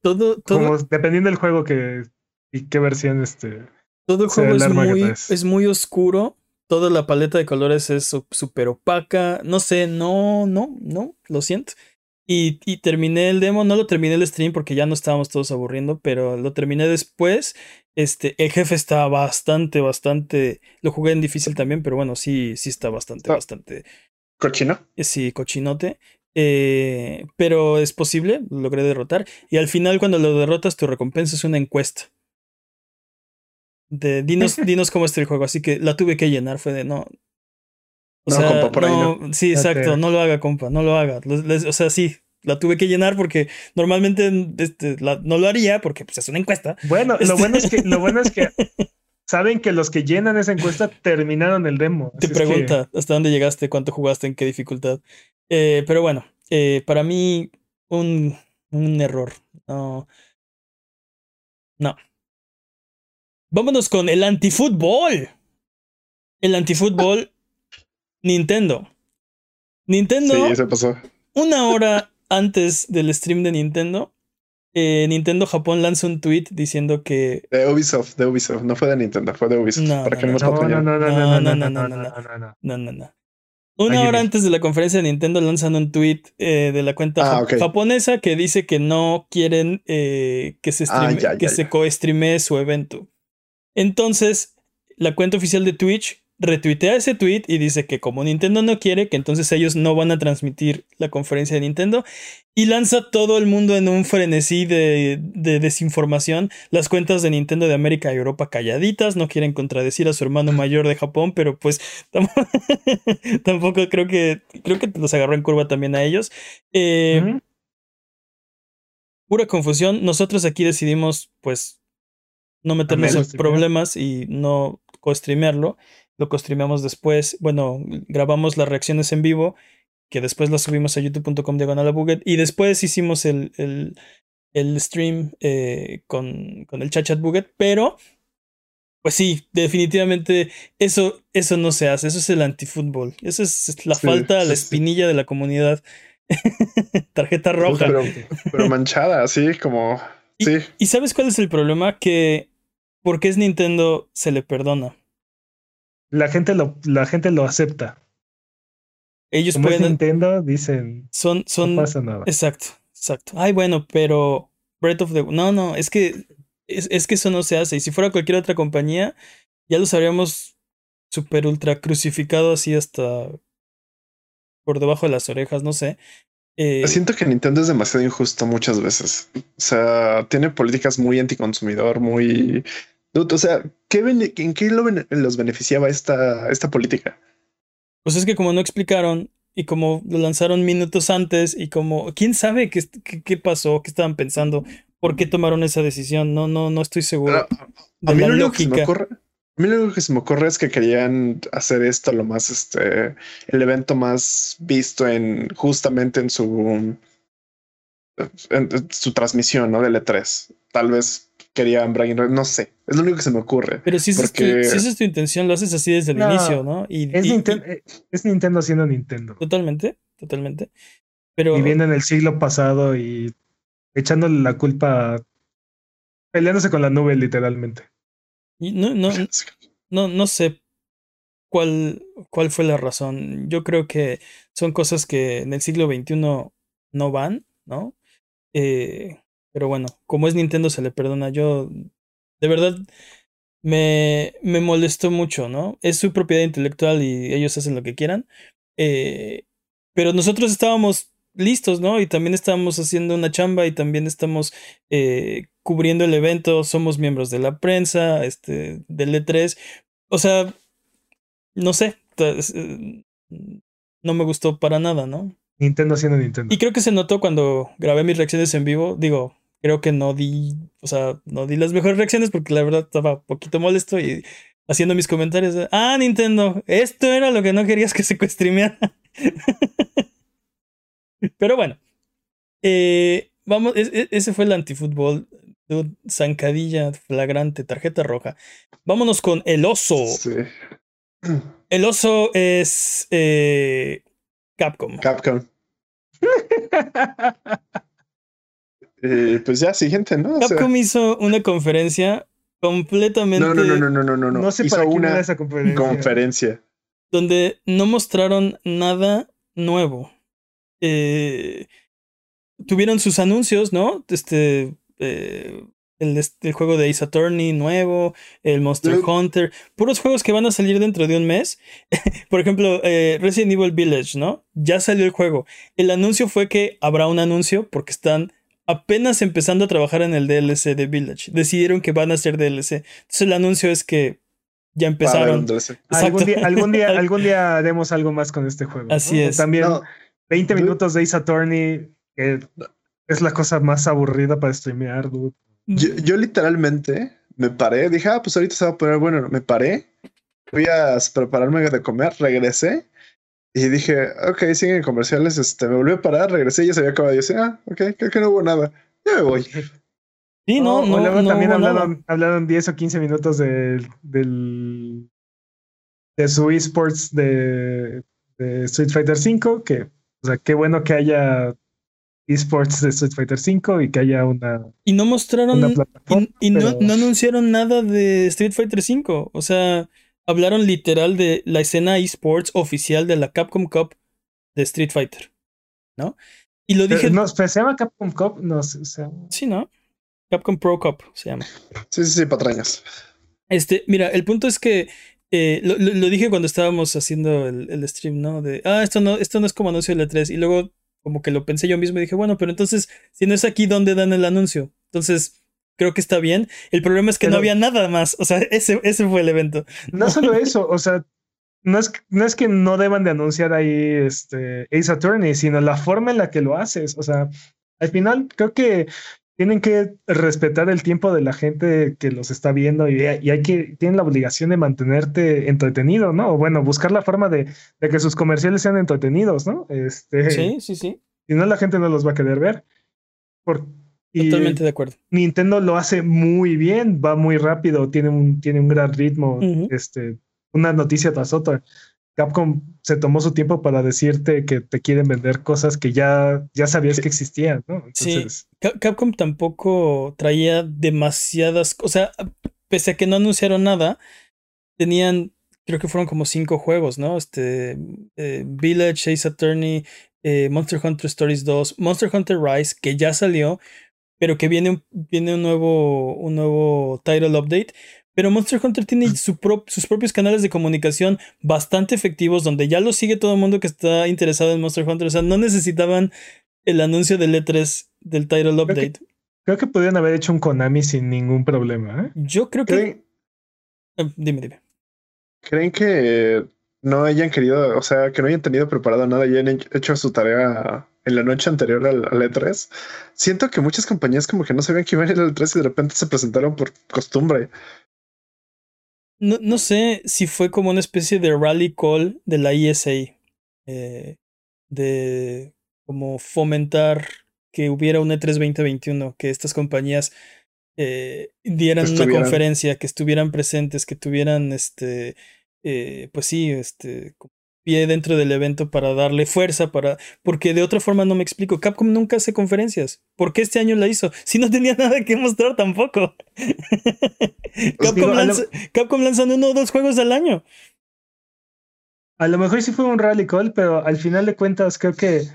todo, todo dependiendo del juego que y qué versión este. Todo el juego es muy, es muy oscuro toda la paleta de colores es súper opaca. No sé, no, no, no, lo siento. Y, y, terminé el demo, no lo terminé el stream porque ya no estábamos todos aburriendo, pero lo terminé después. Este, el jefe está bastante, bastante. Lo jugué en difícil también, pero bueno, sí, sí está bastante, ah. bastante. ¿Cochino? Eh, sí, cochinote. Eh, pero es posible, lo logré derrotar. Y al final, cuando lo derrotas, tu recompensa es una encuesta de dinos, (laughs) dinos cómo está el juego. Así que la tuve que llenar, fue de no. O sea, no, Sí, exacto, no lo haga, compa, no lo haga. o sea, sí, la tuve que llenar porque normalmente este, no lo haría porque pues, es una encuesta. Bueno, lo bueno es que, lo bueno es que (laughs) saben que los que llenan esa encuesta terminaron el demo. Te pregunta hasta dónde llegaste, cuánto jugaste, en qué dificultad. Eh, pero bueno, eh, para mí, un, un error. No. No. Vámonos con el antifútbol. El antifútbol Nintendo. Nintendo. Sí, se pasó. Una hora antes del stream de Nintendo, eh, Nintendo Japón lanza un tweet diciendo que. De Ubisoft, de Ubisoft. No fue de Nintendo, fue de Ubisoft. No, para que no, no, no, no, no, no, no, no, no, no, no, no. Una hora antes de la conferencia de Nintendo lanzan un tweet eh, de la cuenta ah, japonesa que dice que no quieren eh, que se, streame, que se co-streame su evento. Entonces, la cuenta oficial de Twitch retuitea ese tweet y dice que como Nintendo no quiere, que entonces ellos no van a transmitir la conferencia de Nintendo y lanza todo el mundo en un frenesí de, desinformación. Las cuentas de Nintendo de América y Europa calladitas, no quieren contradecir a su hermano mayor de Japón, pero pues (laughs) tampoco creo que creo que los agarró en curva también a ellos. Eh, pura confusión. Nosotros aquí decidimos pues no meternos en problemas y no co-streamearlo. Lo co-streameamos después. Bueno, grabamos las reacciones en vivo, que después las subimos a youtube.com diagonal. Y después hicimos el, el, el stream eh, con, con el chat chat Buget. Pero, pues sí, definitivamente eso, eso no se hace. Eso es el antifútbol. Eso es la falta a la espinilla de la comunidad. (laughs) Tarjeta roja. Pero, pero manchada, así como. Sí. ¿Y sabes cuál es el problema? Que porque es Nintendo se le perdona. La gente lo, la gente lo acepta. Ellos pueden. Nintendo dicen. Son, son. No pasa nada. Exacto, exacto. Ay, bueno, pero Breath of the No, no, es que. Es, es que eso no se hace. Y si fuera cualquier otra compañía, ya los habríamos super ultra crucificado así hasta por debajo de las orejas, no sé. Eh, Siento que Nintendo es demasiado injusto muchas veces. O sea, tiene políticas muy anticonsumidor, muy... O sea, ¿qué ¿en qué los beneficiaba esta, esta política? Pues es que como no explicaron y como lo lanzaron minutos antes y como, ¿quién sabe qué, qué, pasó? ¿Qué estaban pensando? ¿Por qué tomaron esa decisión? No, no, no estoy seguro. a mí la lógica. A mí lo que se me ocurre es que querían hacer esto lo más, este, el evento más visto en justamente en su, en, su transmisión, ¿no? Del E3. Tal vez querían Brian, no sé, es lo único que se me ocurre. Pero si, esa es tu intención, lo haces así desde el inicio, ¿no? Y, es, Nintendo, es Nintendo siendo Nintendo. Totalmente, totalmente. Pero, viviendo en el siglo pasado y echándole la culpa, peleándose con la nube literalmente. No, no, (laughs) no, no sé cuál, cuál fue la razón. Yo creo que son cosas que en el siglo XXI no van, ¿no? Eh, pero bueno, como es Nintendo se le perdona. Yo, de verdad, me, me molestó mucho, ¿no? Es su propiedad intelectual y ellos hacen lo que quieran. Eh, pero nosotros estábamos listos, ¿no? Y también estábamos haciendo una chamba y también estamos eh, cubriendo el evento, somos miembros de la prensa, este, del E3. O sea, no sé, eh, no me gustó para nada, ¿no? Nintendo haciendo Nintendo. Y creo que se notó cuando grabé mis reacciones en vivo. Digo, creo que no di, o sea, no di las mejores reacciones porque la verdad estaba un poquito molesto y haciendo mis comentarios de, ah, Nintendo, esto era lo que no querías que (laughs) se cuestremeara. (laughs) Pero bueno, eh, vamos, ese fue el antifútbol. Zancadilla flagrante, tarjeta roja. Vámonos con el oso. El oso es eh, Capcom. Capcom. (laughs) Eh, pues ya, siguiente, ¿no? Capcom hizo una conferencia completamente. No, no, no, no, no, no. No sé hizo para quién una era esa conferencia. conferencia. Donde no mostraron nada nuevo. Eh, tuvieron sus anuncios, ¿no? Este. Eh, el, el, juego de Ace Attorney nuevo, el Monster Hunter, puros juegos que van a salir dentro de un mes. (laughs) Por ejemplo, eh, Resident Evil Village, ¿no? Ya salió el juego. El anuncio fue que habrá un anuncio porque están apenas empezando a trabajar en el DLC de Village. Decidieron que van a hacer DLC. Entonces el anuncio es que ya empezaron. (laughs) Algún día, algún día, (laughs) algún día haremos algo más con este juego. ¿no? Así es. También No, 20 Dude. minutos de Ace Attorney, que es la cosa más aburrida para streamear, dude. yo, yo literalmente me paré, dije, ah, pues ahorita se va a poner bueno. Me paré, fui a prepararme de comer, regresé y dije, ok, siguen comerciales. Este, me volví a parar, regresé y ya se había acabado. Y yo decía, ah, ok, creo que no hubo nada. Ya me voy. Sí, no, no, luego no también hablaron, hablaron 10 o 15 minutos del, del de su esports de, de Street Fighter V, que, o sea, qué bueno que haya esports de Street Fighter V y que haya una, Y no mostraron. una Y, no, pero- no anunciaron nada de Street Fighter V. O sea, hablaron literal de la escena esports oficial de la Capcom Cup de Street Fighter. ¿No? Y lo dije. Pero no, pero se llama Capcom Cup, no sea, Sí, ¿no? Capcom Pro Cup se llama. Sí, sí, sí, patrañas. Este, mira, el punto es que eh, lo, lo- lo dije cuando estábamos haciendo el, el stream, ¿no? De, ah, esto no, esto no es como anuncio de E3. Y luego, como que lo pensé yo mismo y dije, bueno, pero entonces, si no es aquí, ¿dónde dan el anuncio? Entonces, creo que está bien. El problema es que no había nada más. O sea, (laughs) ese, ese fue el evento. No solo eso, o sea, no es, no es que no deban de anunciar ahí este Ace Attorney, sino la forma en la que lo haces. O sea, al final creo que tienen que respetar el tiempo de la gente que los está viendo y, y hay que, tienen la obligación de mantenerte entretenido, ¿no? O bueno, buscar la forma de, de que sus comerciales sean entretenidos, ¿no? Este, Sí, sí, sí. Si no, la gente no los va a querer ver. Por, y Totalmente de acuerdo. Nintendo lo hace muy bien, va muy rápido, tiene un, tiene un gran ritmo, este, una noticia tras otra. Capcom se tomó su tiempo para decirte que te quieren vender cosas que ya, ya sabías que existían, ¿no? Sí. Entonces, Ca- Capcom tampoco traía demasiadas. O sea, pese a que no anunciaron nada, tenían. Creo que fueron como cinco juegos, ¿no? Este. eh, Village, Ace Attorney, eh, Monster Hunter Stories 2, Monster Hunter Rise, que ya salió, pero que viene un, viene un nuevo. un nuevo title update. Pero Monster Hunter tiene su pro- sus propios canales de comunicación bastante efectivos, donde ya lo sigue todo el mundo que está interesado en Monster Hunter. O sea, no necesitaban el anuncio del E3 del title update. creo que podrían haber hecho un Konami sin ningún problema. ¿eh? Yo creo que. ¿Creen, eh, dime, dime. creen que no hayan querido, o sea, que no hayan tenido preparado nada y hayan hecho su tarea en la noche anterior al, al E3? Siento que muchas compañías como que no sabían que iban a ir al E3 y de repente se presentaron por costumbre. No, no sé si fue como una especie de rally call de la ESA. eh, de como fomentar que hubiera un E E3 2021, que estas compañías eh, dieran una conferencia, que estuvieran presentes, que tuvieran este. eh, pues sí, este. Pie dentro del evento para darle fuerza, para. Porque de otra forma no me explico. Capcom nunca hace conferencias. ¿Por qué este año la hizo? Si no tenía nada que mostrar tampoco. (laughs) Capcom, lanza, Capcom lanzando uno o dos juegos al año. A lo mejor sí fue un rally call, pero al final de cuentas creo que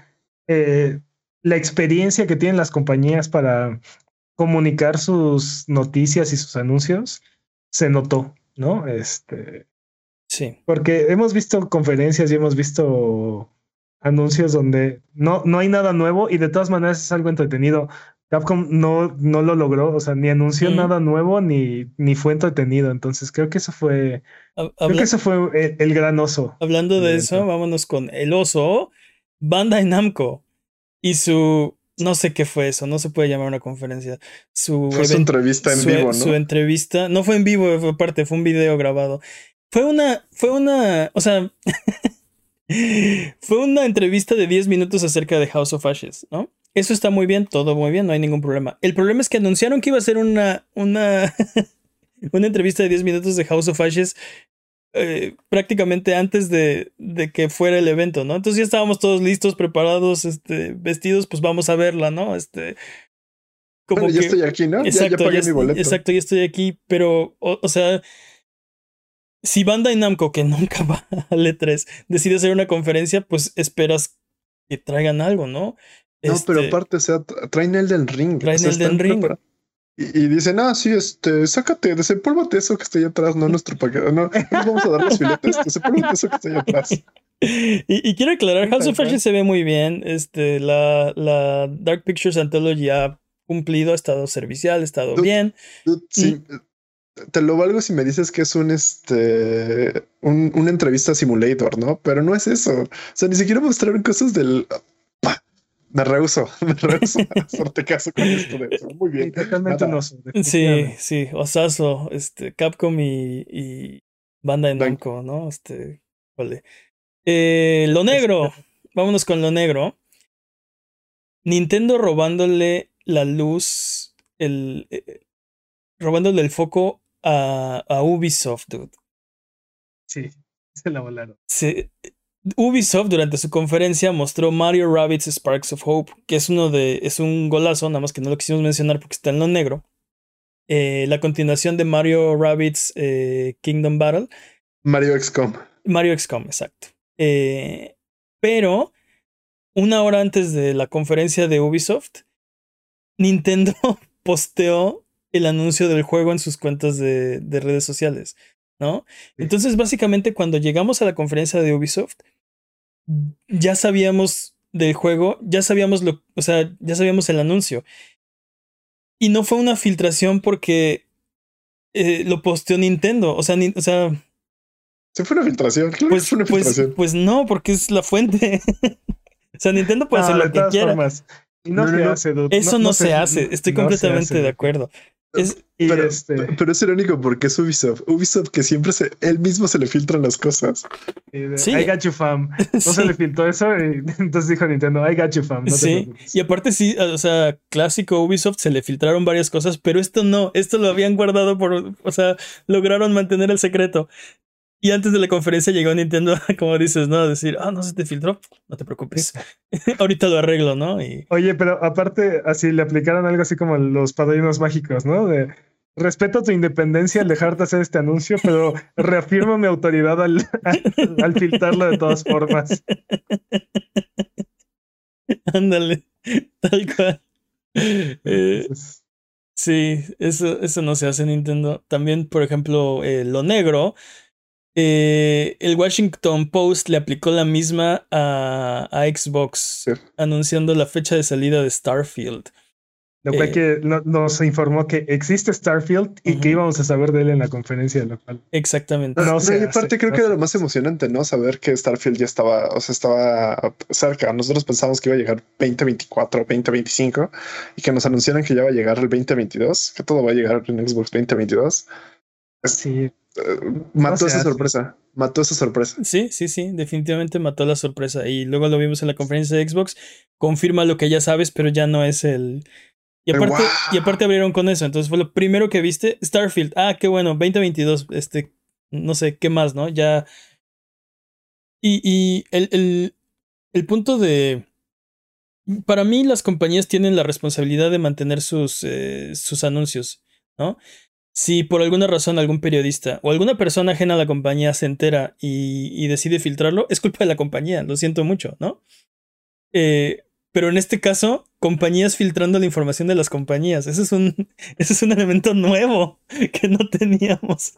eh, la experiencia que tienen las compañías para comunicar sus noticias y sus anuncios se notó, ¿no? Este. Sí. Porque hemos visto conferencias y hemos visto anuncios donde no, no hay nada nuevo y de todas maneras es algo entretenido. Capcom no, no lo logró, o sea, ni anunció nada nuevo ni, ni fue entretenido. Entonces creo que eso fue. creo que eso fue el, gran oso. Hablando de eso, vámonos con el oso. Bandai Namco y su no sé qué fue eso, no se puede llamar una conferencia. Su, (laughs) fue su entrevista en vivo, ¿no? Su entrevista, no fue en vivo, fue parte, fue un video grabado. Fue una, fue una, o sea, (laughs) fue una entrevista de 10 minutos acerca de House of Ashes, ¿no? Eso está muy bien, todo muy bien, no hay ningún problema. El problema es que anunciaron que iba a ser una, una, (laughs) una entrevista de 10 minutos de House of Ashes eh, prácticamente antes de, de, que fuera el evento, ¿no? Entonces ya estábamos todos listos, preparados, este, vestidos, pues vamos a verla, ¿no? Este. Como ya estoy aquí, ¿no? Exacto, ya, pagué mi boleto. Exacto, ya estoy aquí, pero, o, sea, si Bandai Namco, que (laughs) nunca va al E3, decide hacer una conferencia, pues esperas que traigan algo, ¿no? No, pero este aparte, o sea, traen el del ring. Traen el del ring. Y, dicen, ah, sí, este, sácate, desempólvate eso que está ahí atrás, no nuestro paquete. No, nos vamos a dar los filetes, (laughs) desempólvate eso que está ahí atrás. (laughs) Y, y quiero aclarar, House of Ashes se ve muy bien. Este, la, la Dark Pictures Anthology ha cumplido, ha estado servicial, ha estado bien. sí, te lo valgo si me dices que es un este un, una entrevista simulator, ¿no? Pero no es eso. O sea, ni siquiera mostraron cosas del me rehuso, (laughs) me rehuso a hacerte caso con esto de eso. Muy bien. Totalmente no. Sí, sí, Osazo, este, Capcom y, y Banda de Namco, ¿no? Este, vale. Eh, lo negro, vámonos con lo negro. Nintendo robándole la luz, el, eh, robándole el foco a, a Ubisoft, dude. Sí, (laughs) se la volaron. Sí, Ubisoft durante su conferencia mostró Mario Rabbids Sparks of Hope, que es uno de. es un golazo, nada más que no lo quisimos mencionar porque está en lo negro. Eh, la continuación de Mario Rabbids eh, Kingdom Battle. Mario XCOM. Mario XCOM, exacto. Eh, pero, una hora antes de la conferencia de Ubisoft, Nintendo (laughs) posteó el anuncio del juego en sus cuentas de, de redes sociales. ¿No? Entonces, básicamente, cuando llegamos a la conferencia de Ubisoft, ya sabíamos del juego, ya sabíamos lo, o sea, ya sabíamos el anuncio. Y no fue una filtración porque eh, lo posteó Nintendo, o sea, o sea. Sí fue una filtración, pues, fue una pues, filtración. Pues, no, porque es la fuente. (laughs) o sea, Nintendo puede hacer lo que quiera. No, se hace, Eso no, se, hace, estoy completamente de acuerdo. Es, pero, este... pero, es irónico porque es Ubisoft. Ubisoft que siempre se, él mismo se le filtran las cosas. Sí. I got you, fam. (laughs) No se le filtró eso y (laughs) entonces dijo Nintendo, I got you, fam. sí. y aparte sí, o sea, clásico Ubisoft se le filtraron varias cosas, pero esto no, esto lo habían guardado por, o sea, lograron mantener el secreto. Y antes de la conferencia llegó Nintendo, (laughs) como dices, ¿no? A decir, ah, no se te filtró, no te preocupes. (laughs) Ahorita lo arreglo, ¿no? Y... Oye, pero aparte, así le aplicaron algo así como los padrinos mágicos, ¿no? De respeto tu independencia al dejarte hacer este anuncio, pero reafirmo mi autoridad al, (laughs) al, filtrarlo de todas formas. Ándale, tal cual. Eh, sí, eso, eso no se hace en Nintendo. También, por ejemplo, eh, lo negro eh, el Washington Post le aplicó la misma a, a Xbox, anunciando la fecha de salida de Starfield. Lo cual eh, que nos informó que existe Starfield y que íbamos a saber de él en la conferencia local. Exactamente. No, no, aparte creo que era lo más emocionante, ¿no? Saber que Starfield ya estaba, o sea, estaba cerca. Nosotros pensábamos que iba a llegar 2024, 2025 y que nos anunciaran que ya va a llegar el 2022, que todo va a llegar en Xbox 2022. Sí. Eh, mató esa sorpresa. Mató esa sorpresa. Sí, sí, sí. Definitivamente mató la sorpresa. Y luego lo vimos en la conferencia de Xbox. Confirma lo que ya sabes, pero ya no es el. Y aparte, y aparte abrieron con eso. Entonces fue lo primero que viste. Starfield. Ah, qué bueno. 2022. Este. No sé, ¿qué más, no? Ya. Y, y el, el, el punto de para mí las compañías tienen la responsabilidad de mantener sus, eh, sus anuncios, ¿no? Si por alguna razón algún periodista o alguna persona ajena a la compañía se entera y, decide filtrarlo, es culpa de la compañía, lo siento mucho, ¿no? Eh, pero en este caso, compañías filtrando la información de las compañías. Ese es un, (laughs) ese es un elemento nuevo (laughs) que no teníamos.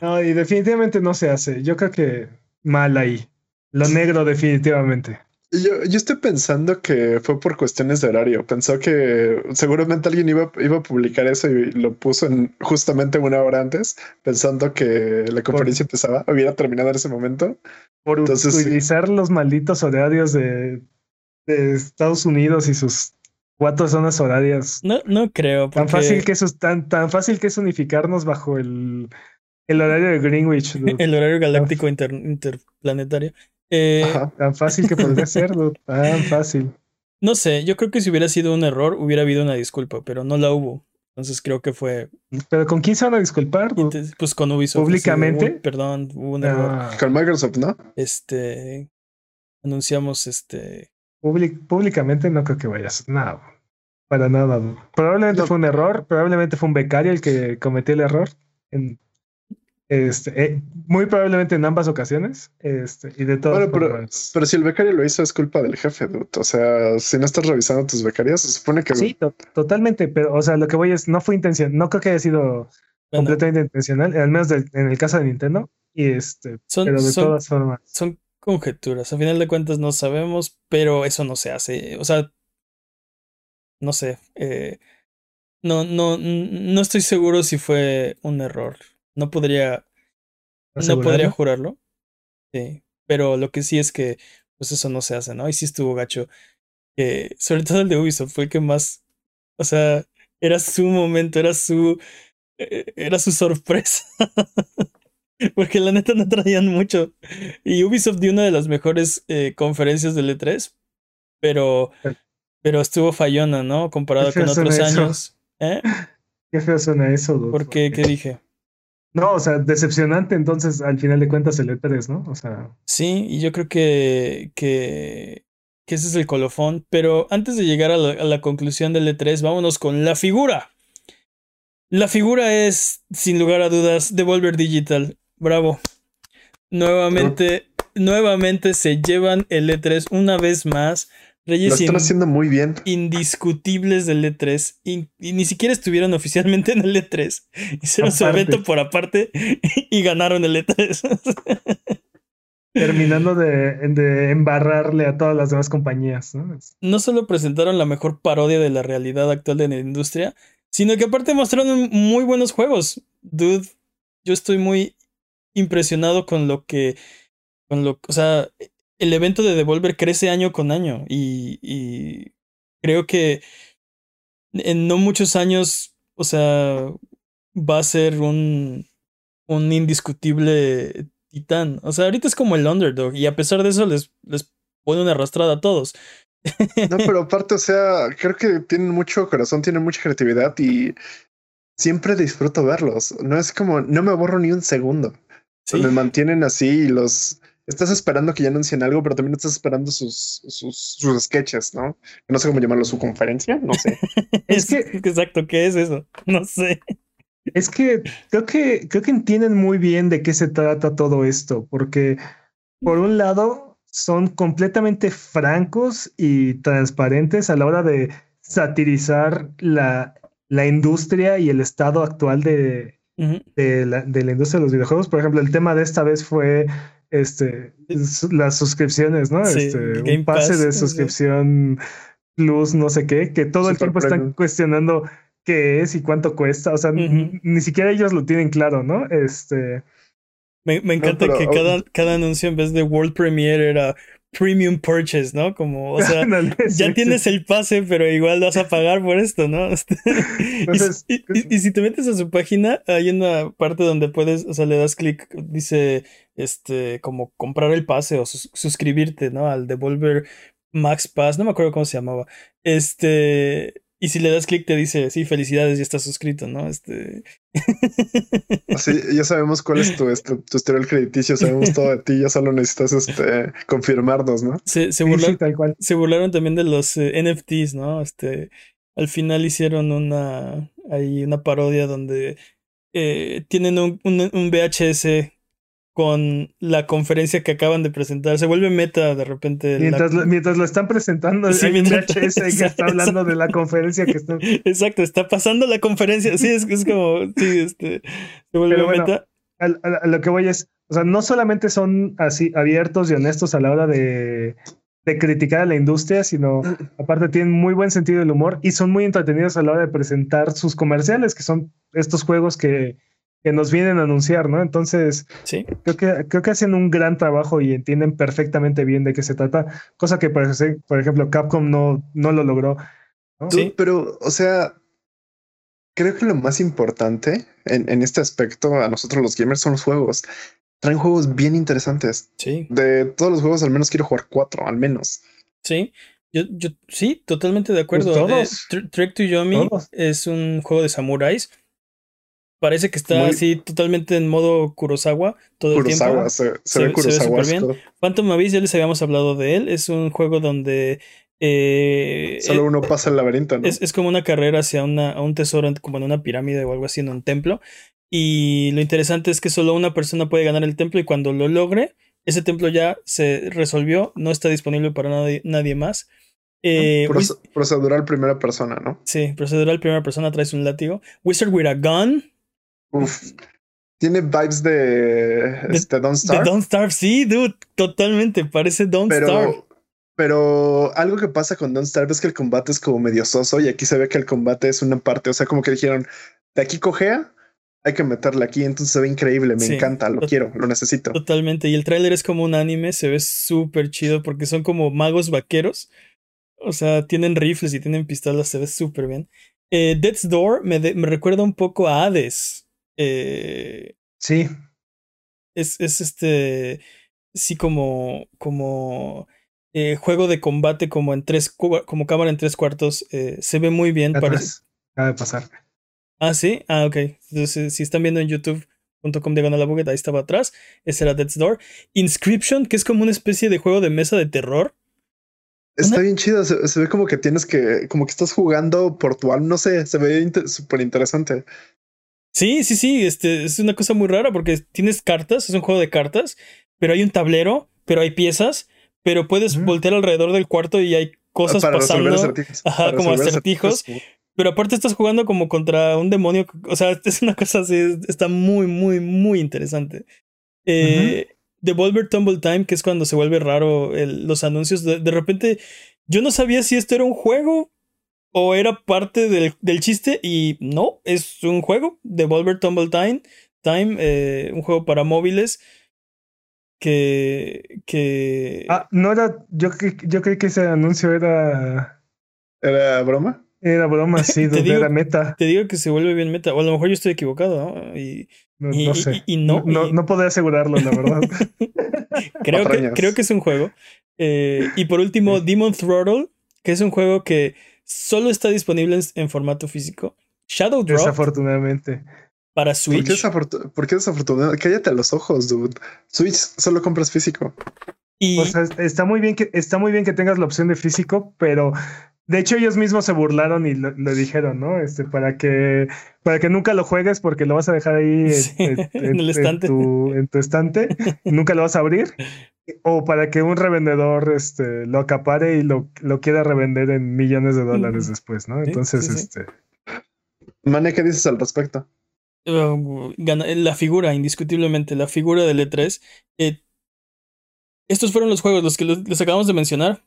No, y definitivamente no se hace. Yo creo que mal ahí. Lo negro definitivamente. Yo, yo estoy pensando que fue por cuestiones de horario. Pensó que seguramente alguien iba, iba a publicar eso y lo puso en justamente una hora antes, pensando que la conferencia empezaba, hubiera terminado en ese momento. Por Entonces, sí. utilizar los malditos horarios de, de Estados Unidos y sus cuatro zonas horarias. No, no creo. Tan porque- fácil que eso es tan, tan fácil que es unificarnos bajo el, el horario de Greenwich. (laughs) El horario galáctico inter- interplanetario. Eh, Ajá. Tan fácil que podría ser, dude, tan fácil. no sé, yo creo que si hubiera sido un error, hubiera habido una disculpa, pero no la hubo. Entonces creo que fue Pero ¿con quién se van a disculpar? Entonces, pues con Ubisoft. ¿Públicamente? así de, "Uy, perdón, hubo un error. Ah, Con Microsoft, ¿no? Este. Anunciamos este. public- públicamente no creo que vayas. No, para nada. Probablemente No. fue un error, probablemente fue un becario el que cometió el error. En, este, eh, muy probablemente en ambas ocasiones. Este, y de todas Bueno, pero, si el becario lo hizo es culpa del jefe, dude. O sea, si no estás revisando tus becarios, se supone que Sí, to- totalmente, pero, o sea, lo que voy es, no fue intención, no creo que haya sido Bueno, completamente intencional, al menos del- en el caso de Nintendo, y este, son, pero de son, todas formas. son conjeturas. A final de cuentas no sabemos, pero eso no se hace. O sea. No sé. eh, no, no, no estoy seguro si fue un error. No podría. No podría jurarlo. Sí. Pero lo que sí es que, pues eso no se hace, ¿no? Y sí estuvo gacho. Sobre todo el de Ubisoft fue el que más. O sea, era su momento, era su. eh, Era su sorpresa. (laughs) Porque la neta no traían mucho. Y Ubisoft dio una de las mejores eh, conferencias del E3. Pero. Pero estuvo fallona, ¿no? Comparado con otros eso. años. ¿Eh? (laughs) Qué feo suena eso, dude, ¿Por qué? porque- ¿Qué dije? No, o sea, decepcionante entonces al final de cuentas el E3, ¿no? O sea, Sí, y yo creo que, que, que ese es el colofón. Pero antes de llegar a la, a la conclusión del E3, vámonos con la figura. La figura es, sin lugar a dudas, Devolver Digital. Bravo. Nuevamente, nuevamente se llevan el E3 una vez más. Lo Reyes están in- haciendo muy bien. indiscutibles del E3 y, y ni siquiera estuvieron oficialmente en el E3. (laughs) Hicieron su evento por aparte (laughs) y ganaron el E E3. (laughs) terminando de, de embarrarle a todas las demás compañías, ¿no? No solo presentaron la mejor parodia de la realidad actual de la industria, sino que aparte mostraron muy buenos juegos. Dude, yo estoy muy impresionado con lo que. Con lo, o sea, el evento de Devolver crece año con año y, y creo que en no muchos años, o sea, va a ser un, un indiscutible titán. O sea, ahorita es como el underdog y a pesar de eso les, les pone una arrastrada a todos. No, (laughs) pero aparte, o sea, creo que tienen mucho corazón, tienen mucha creatividad y siempre disfruto verlos. No es como, no me borro ni un segundo. Sí. Me mantienen así y los estás esperando que ya anuncien algo, pero también estás esperando sus, sus, sus sketches, ¿no? No sé cómo llamarlo, su conferencia, no sé. (laughs) Es que, exacto, ¿qué es eso? No sé. Es que creo que creo que entienden muy bien de qué se trata todo esto, porque por un lado son completamente francos y transparentes a la hora de satirizar la, la industria y el estado actual de, de la, de la industria de los videojuegos. Por ejemplo, el tema de esta vez fue este las suscripciones, ¿no? Sí, Este, Game un pase Pass, de suscripción plus, no sé qué, que todo el tiempo están premium. cuestionando qué es y cuánto cuesta. O sea, ni siquiera ellos lo tienen claro, ¿no? Este, Me, me encanta pero- que cada, cada anuncio en vez de World Premiere era Premium Purchase, ¿no? Como, o sea, (laughs) ya sí, tienes sí. el pase, pero igual vas a pagar por esto, ¿no? (laughs) Este, y, Entonces, y- y- y si te metes a su página, hay una parte donde puedes, o sea, le das clic, dice, este, como comprar el pase o sus- suscribirte, ¿no? Al Devolver Max Pass, no me acuerdo cómo se llamaba. Este, Y si le das clic te dice, sí, felicidades, ya estás suscrito, ¿no? Este... (laughs) Así, ya sabemos cuál es tu, este, tu historial crediticio, sabemos todo de ti, ya solo necesitas este, confirmarnos, ¿no? Se, se, burlaron, se burlaron también de los eh, NFTs, ¿no? Este, al final hicieron una, hay una parodia donde eh, tienen un, un, un VHS con la conferencia que acaban de presentar. Se vuelve meta de repente. Mientras, lo, mientras lo están presentando, sí, mientras, VHS que está (laughs) hablando de la conferencia que está. Exacto, está pasando la conferencia. Sí, es, es como. Sí, este. Se vuelve bueno, meta. A, a, a, lo que voy es. O sea, no solamente son así abiertos y honestos a la hora de, de criticar a la industria, sino (clears throat) aparte tienen muy buen sentido del humor y son muy entretenidos a la hora de presentar sus comerciales, que son estos juegos que que nos vienen a anunciar, ¿no? Entonces, sí. creo que creo que hacen un gran trabajo y entienden perfectamente bien de qué se trata, cosa que por ejemplo Capcom no, no lo logró. ¿no? Sí, pero, o sea, creo que lo más importante en, en, este aspecto a nosotros los gamers son los juegos. Traen juegos bien interesantes. Sí. De todos los juegos, al menos quiero jugar cuatro, al menos. Sí. Yo, yo sí, totalmente de acuerdo. Pues todos. Eh, Trek to Yomi Todos. es un juego de samuráis. Parece que está Muy- así totalmente en modo Kurosawa todo el tiempo. Kurosawa, se, se, Se- ve se ve Kurosawa. superbién. Phantom Abyss ya les habíamos hablado de él. Es un juego donde eh, Solo eh, uno pasa el laberinto, ¿no? es, es como una carrera hacia una, a un tesoro, como en una pirámide o algo así, en un templo. Y lo interesante es que solo una persona puede ganar el templo y cuando lo logre, ese templo ya se resolvió, no está disponible para nadie, nadie más. Eh, Wiz- Proce- procedural primera persona, ¿no? sí, procedural, primera persona, traes un látigo. Wizard with a Gun, Uf. Tiene vibes de, este, Don't de Starve, Don't Starve, sí, dude, totalmente, parece Don't Starve. pero, pero algo que pasa con Don't Starve es que el combate es como medio soso y aquí se ve que el combate es una parte, o sea, como que dijeron, de aquí cojea, hay que meterle aquí, entonces se ve increíble, me Sí. encanta, lo quiero, lo necesito. Totalmente. Y el tráiler es como un anime, se ve súper chido porque son como magos vaqueros. O sea, tienen rifles y tienen pistolas, se ve súper bien. Eh, Death's Door me, de- me recuerda un poco a Hades. Eh, Sí, es, es este. Sí, como. como. eh, juego de combate como en tres. como cámara en tres cuartos. eh, se ve muy bien. Atrás. Acaba de pasar. Ah, sí. Ah, ok. Entonces, si están viendo en youtube.com diagonal a buget, ahí estaba atrás. Ese era Death's Door. Inscription, que es como una especie de juego de mesa de terror. Está Una- bien chido, se, se ve como que tienes que, como que estás jugando por tu alma, no sé, se ve súper interesante. Sí, sí, sí. Este, es una cosa muy rara porque tienes cartas, es un juego de cartas, pero hay un tablero, pero hay piezas, pero puedes voltear alrededor del cuarto y hay cosas para pasando. acertijos. Ajá, para como acertijos. Pero aparte estás jugando como contra un demonio. O sea, (laughs) es una cosa así. es- Está muy, muy, muy interesante. Eh, Devolver Tumble Time, que es cuando se vuelve raro el- los anuncios. De, de repente, yo no sabía si esto era un juego o era parte del, del chiste. Y no, es un juego. Devolver Tumble Time. Time eh, un juego para móviles. Que. que Ah, no era. Yo, yo creí que ese anuncio era. ¿Era broma? Era broma, sí, (laughs) donde digo- era meta. te digo que se vuelve bien meta. O a lo mejor yo estoy equivocado, ¿no? Y, No, y- no y- sé. y no, no, y- no podría asegurarlo, la verdad. (laughs) Creo que, creo que es un juego. Eh, y por último, Demon Throttle, que es un juego que solo está disponible en, formato físico. Shadow Drop Desafortunadamente. para ¿Por qué, Switch. por qué desafortunado? Cállate a los ojos, dude. Switch solo compras físico. Y O sea, está muy bien que está muy bien que tengas la opción de físico, pero de hecho ellos mismos se burlaron y lo, lo dijeron, ¿no? Este, para que para que nunca lo juegues porque lo vas a dejar ahí en, Sí, en (laughs) el estante. tu, en tu estante y (laughs) nunca lo vas a abrir. O para que un revendedor este, lo acapare y lo, lo quiera revender en millones de dólares después, ¿no? Entonces, sí, sí. este, Mane, ¿qué dices al respecto? uh, gana- la figura, indiscutiblemente, la figura del E3. eh, estos fueron los juegos, los que los acabamos de mencionar.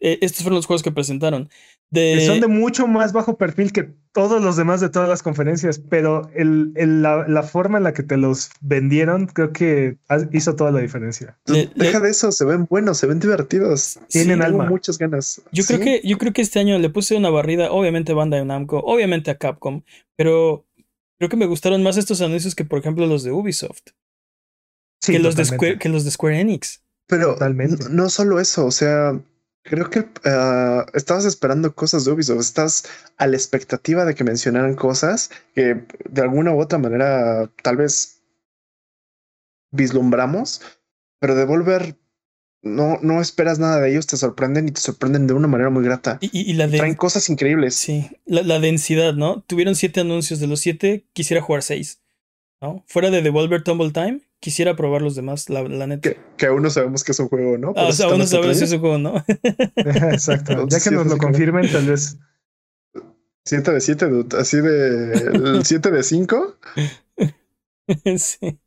Eh, estos fueron los juegos que presentaron. De, que son de mucho más bajo perfil que todos los demás de todas las conferencias, pero el, el- la, la forma en la que te los vendieron creo que hizo toda la diferencia. Le- Deja le- de eso, se ven buenos, se ven divertidos. Tienen sí, Tengo alma. muchas ganas. Yo creo que, yo creo que este año le puse una barrida, obviamente a Bandai Namco, obviamente a Capcom, pero creo que me gustaron más estos anuncios que, por ejemplo, los de Ubisoft, Sí, que, los de. Square, que los de Square Enix. Pero Totalmente. no solo eso, o sea, Creo que uh, estabas esperando cosas de Ubisoft, estás a la expectativa de que mencionaran cosas que de alguna u otra manera tal vez vislumbramos, pero Devolver no, no esperas nada de ellos, te sorprenden y te sorprenden de una manera muy grata. Y, la Traen cosas increíbles. Sí, la, la, densidad, ¿no? Tuvieron siete anuncios, de los siete quisiera jugar seis, ¿no? Fuera de Devolver Tumble Time, quisiera probar los demás, la, la neta. Que, aún no sabemos que es un juego, ¿no? Ah, o sea, aún no sabemos si es un juego, ¿no? (laughs) Exacto. ya que nos lo confirmen, tal vez. 7 de 7, así de. ¿El (laughs) 7 de 5? sí.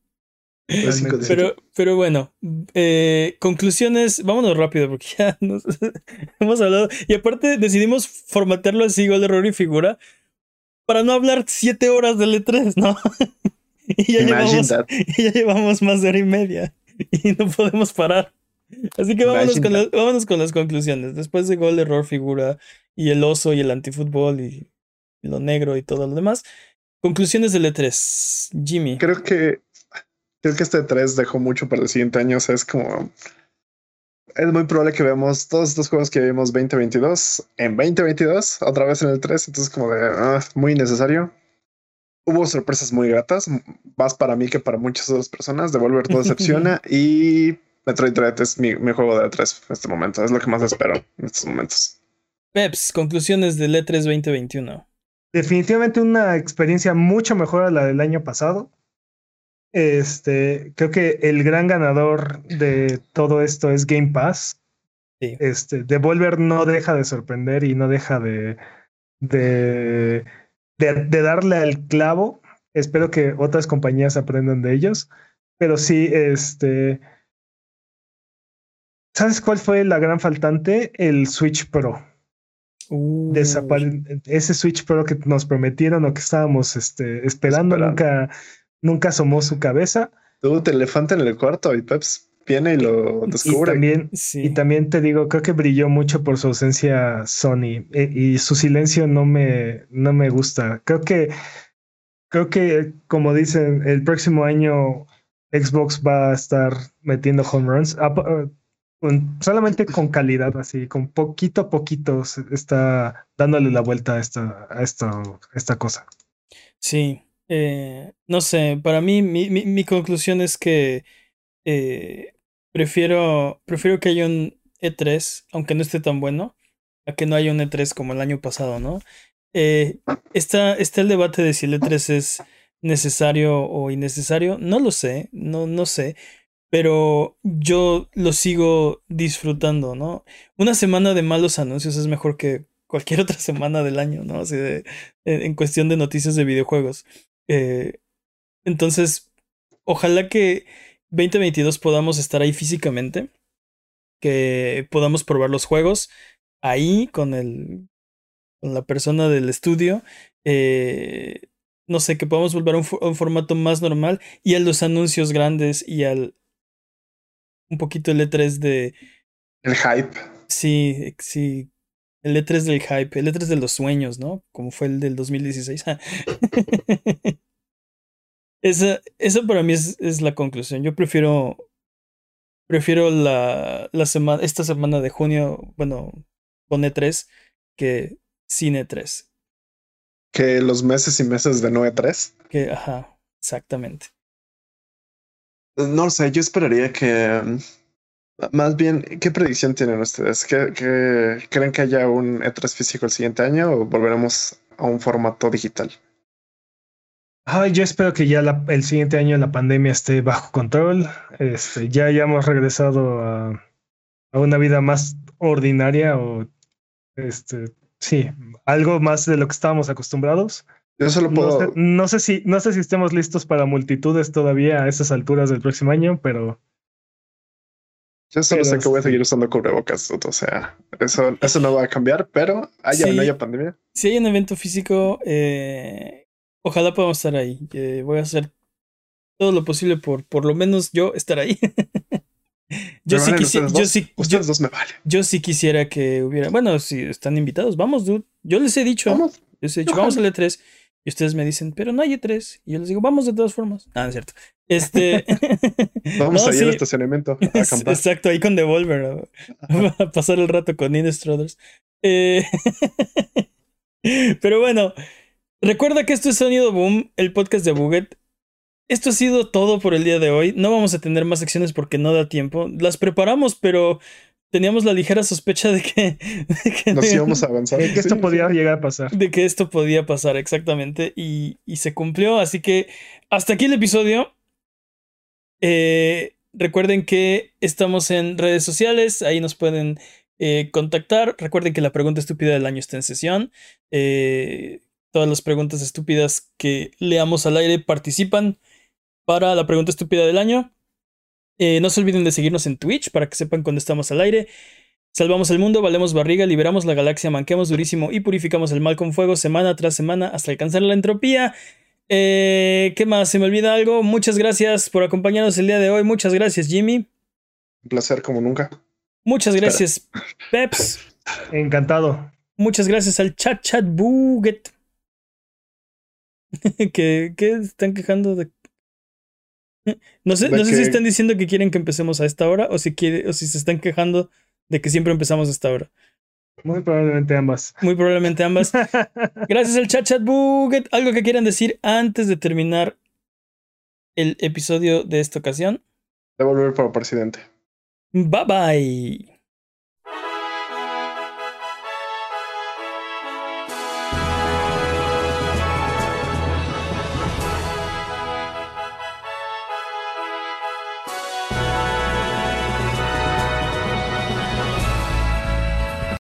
Pero, pero bueno, eh, conclusiones, vámonos rápido porque ya (laughs) nos hemos hablado. Y aparte decidimos formatearlo así, gol de error y figura, para no hablar siete horas del E3, ¿no? (laughs) Y ya, llevamos, (laughs) ya llevamos más de hora y media (laughs) y no podemos parar. Así que vámonos con, vámonos con, las conclusiones. Después de gol, error, figura y el oso y el antifútbol y, lo negro y todo lo demás. Conclusiones del E3. Jimmy. Creo que creo que este E3 dejó mucho para el siguiente año. O sea, es como. Es muy probable que veamos todos estos juegos que vimos 2022 en 2022, otra vez en el 3. Entonces, como de ah, muy necesario hubo sorpresas muy gratas, más para mí que para muchas otras personas. Devolver todo decepciona (laughs) y Metroid Dread es mi, juego de E3 en este momento. Es lo que más espero en estos momentos. Peps, conclusiones del E3 2021. Definitivamente una experiencia mucho mejor a la del año pasado. Este, creo que el gran ganador de todo esto es Game Pass. Sí. Este, Devolver no deja de sorprender y no deja de, de de, darle al clavo. Espero que otras compañías aprendan de ellos. Pero sí, este. ¿Sabes cuál fue la gran faltante? El Switch Pro. ese Switch Pro que nos prometieron o que estábamos este, esperando, nunca, nunca asomó su cabeza. Tuvo te elefante en el cuarto y Peps viene y lo descubre. Y también, y también te digo, creo que brilló mucho por su ausencia Sony e, y su silencio no me, no me gusta. Creo que, creo que, como dicen, el próximo año Xbox va a estar metiendo home runs. Ah, ah, solamente con calidad, así, con poquito a poquito está dándole la vuelta a esta, a esta, esta cosa. Sí, eh, no sé, para mí mi, mi, mi conclusión es que eh, Prefiero, prefiero que haya un E3, aunque no esté tan bueno, a que no haya un E3 como el año pasado, ¿no? Eh, está, está el debate de si el E3 es necesario o innecesario. No lo sé, no, no sé. Pero yo lo sigo disfrutando, ¿no? Una semana de malos anuncios es mejor que cualquier (laughs) otra semana del año, ¿no? Así de, en cuestión de noticias de videojuegos. Eh, entonces, ojalá que 2022 podamos estar ahí físicamente, que podamos probar los juegos ahí con el con la persona del estudio, eh, no sé, que podamos volver a un, formato más normal y a los anuncios grandes y al un poquito el E3 de el hype. Sí, sí, el E3 del hype, el E3 de los sueños, ¿no? Como fue el del 2016. (laughs) Esa, esa para mí es, es, la conclusión. Yo prefiero. Prefiero la, la semana, esta semana de junio, bueno, con E3, que sin E3. Que los meses y meses de no E3. Que, ajá, exactamente. No sé, yo esperaría que. Más bien, ¿qué predicción tienen ustedes? ¿Que, que, ¿Creen que haya un E3 físico el siguiente año o volveremos a un formato digital? Ay, yo espero que ya el siguiente año la pandemia esté bajo control. Este, ya hayamos regresado a, una vida más ordinaria o este, sí, algo más de lo que estábamos acostumbrados. Yo solo puedo. No sé, si, no sé si estemos listos para multitudes todavía a esas alturas del próximo año, pero. Yo solo sé que voy a seguir usando cubrebocas, o sea, eso, eso no va a cambiar, pero haya o no haya pandemia. Si hay un evento físico, eh, Ojalá podamos estar ahí. voy a hacer todo lo posible por por lo menos yo estar ahí. (laughs) yo, sí quisiera, yo sí dos me vale. Yo sí quisiera que hubiera. Bueno, si están invitados, vamos, dude. Yo les he dicho. Vamos. Les he dicho, vamos al E3. Y ustedes me dicen, pero no hay E3. Y yo les digo, vamos de todas formas. Ah, es cierto. Este. (laughs) Vamos (laughs) a ir al estacionamiento a acampar. Exacto, ahí con Devolver. A pasar el rato con Ines Struthers. Eh, pero bueno, recuerda que esto es Sonido Boom, el podcast de Buget. Esto ha sido todo por el día de hoy. No vamos a tener más secciones porque no da tiempo. Las preparamos, pero teníamos la ligera sospecha de que, nos íbamos a avanzar. De que esto podía llegar a pasar. De que esto podía pasar, exactamente. Y, y se cumplió. Así que hasta aquí el episodio. Eh, recuerden que estamos en redes sociales. Ahí nos pueden eh, contactar. Recuerden que la pregunta estúpida del año está en sesión. Eh, todas las preguntas estúpidas que leamos al aire participan para la pregunta estúpida del año. Eh, no se olviden de seguirnos en Twitch para que sepan cuando estamos al aire. Salvamos el mundo, valemos barriga, liberamos la galaxia, manquemos durísimo y purificamos el mal con fuego semana tras semana hasta alcanzar la entropía. Eh, ¿Qué más? ¿Se me olvida algo? Muchas gracias por acompañarnos el día de hoy. Muchas gracias, Jimmy. Un placer como nunca. Muchas gracias, Peps. Encantado. Muchas gracias al chat chat buget. (laughs) que, que están quejando de (laughs) no sé, no sé si están diciendo que quieren que empecemos a esta hora o si, quiere, o si se están quejando de que siempre empezamos a esta hora. Muy probablemente ambas. Muy probablemente ambas. (laughs) Gracias al chat chat buget. ¿Algo que quieran decir antes de terminar el episodio de esta ocasión? De volver para presidente. Bye bye.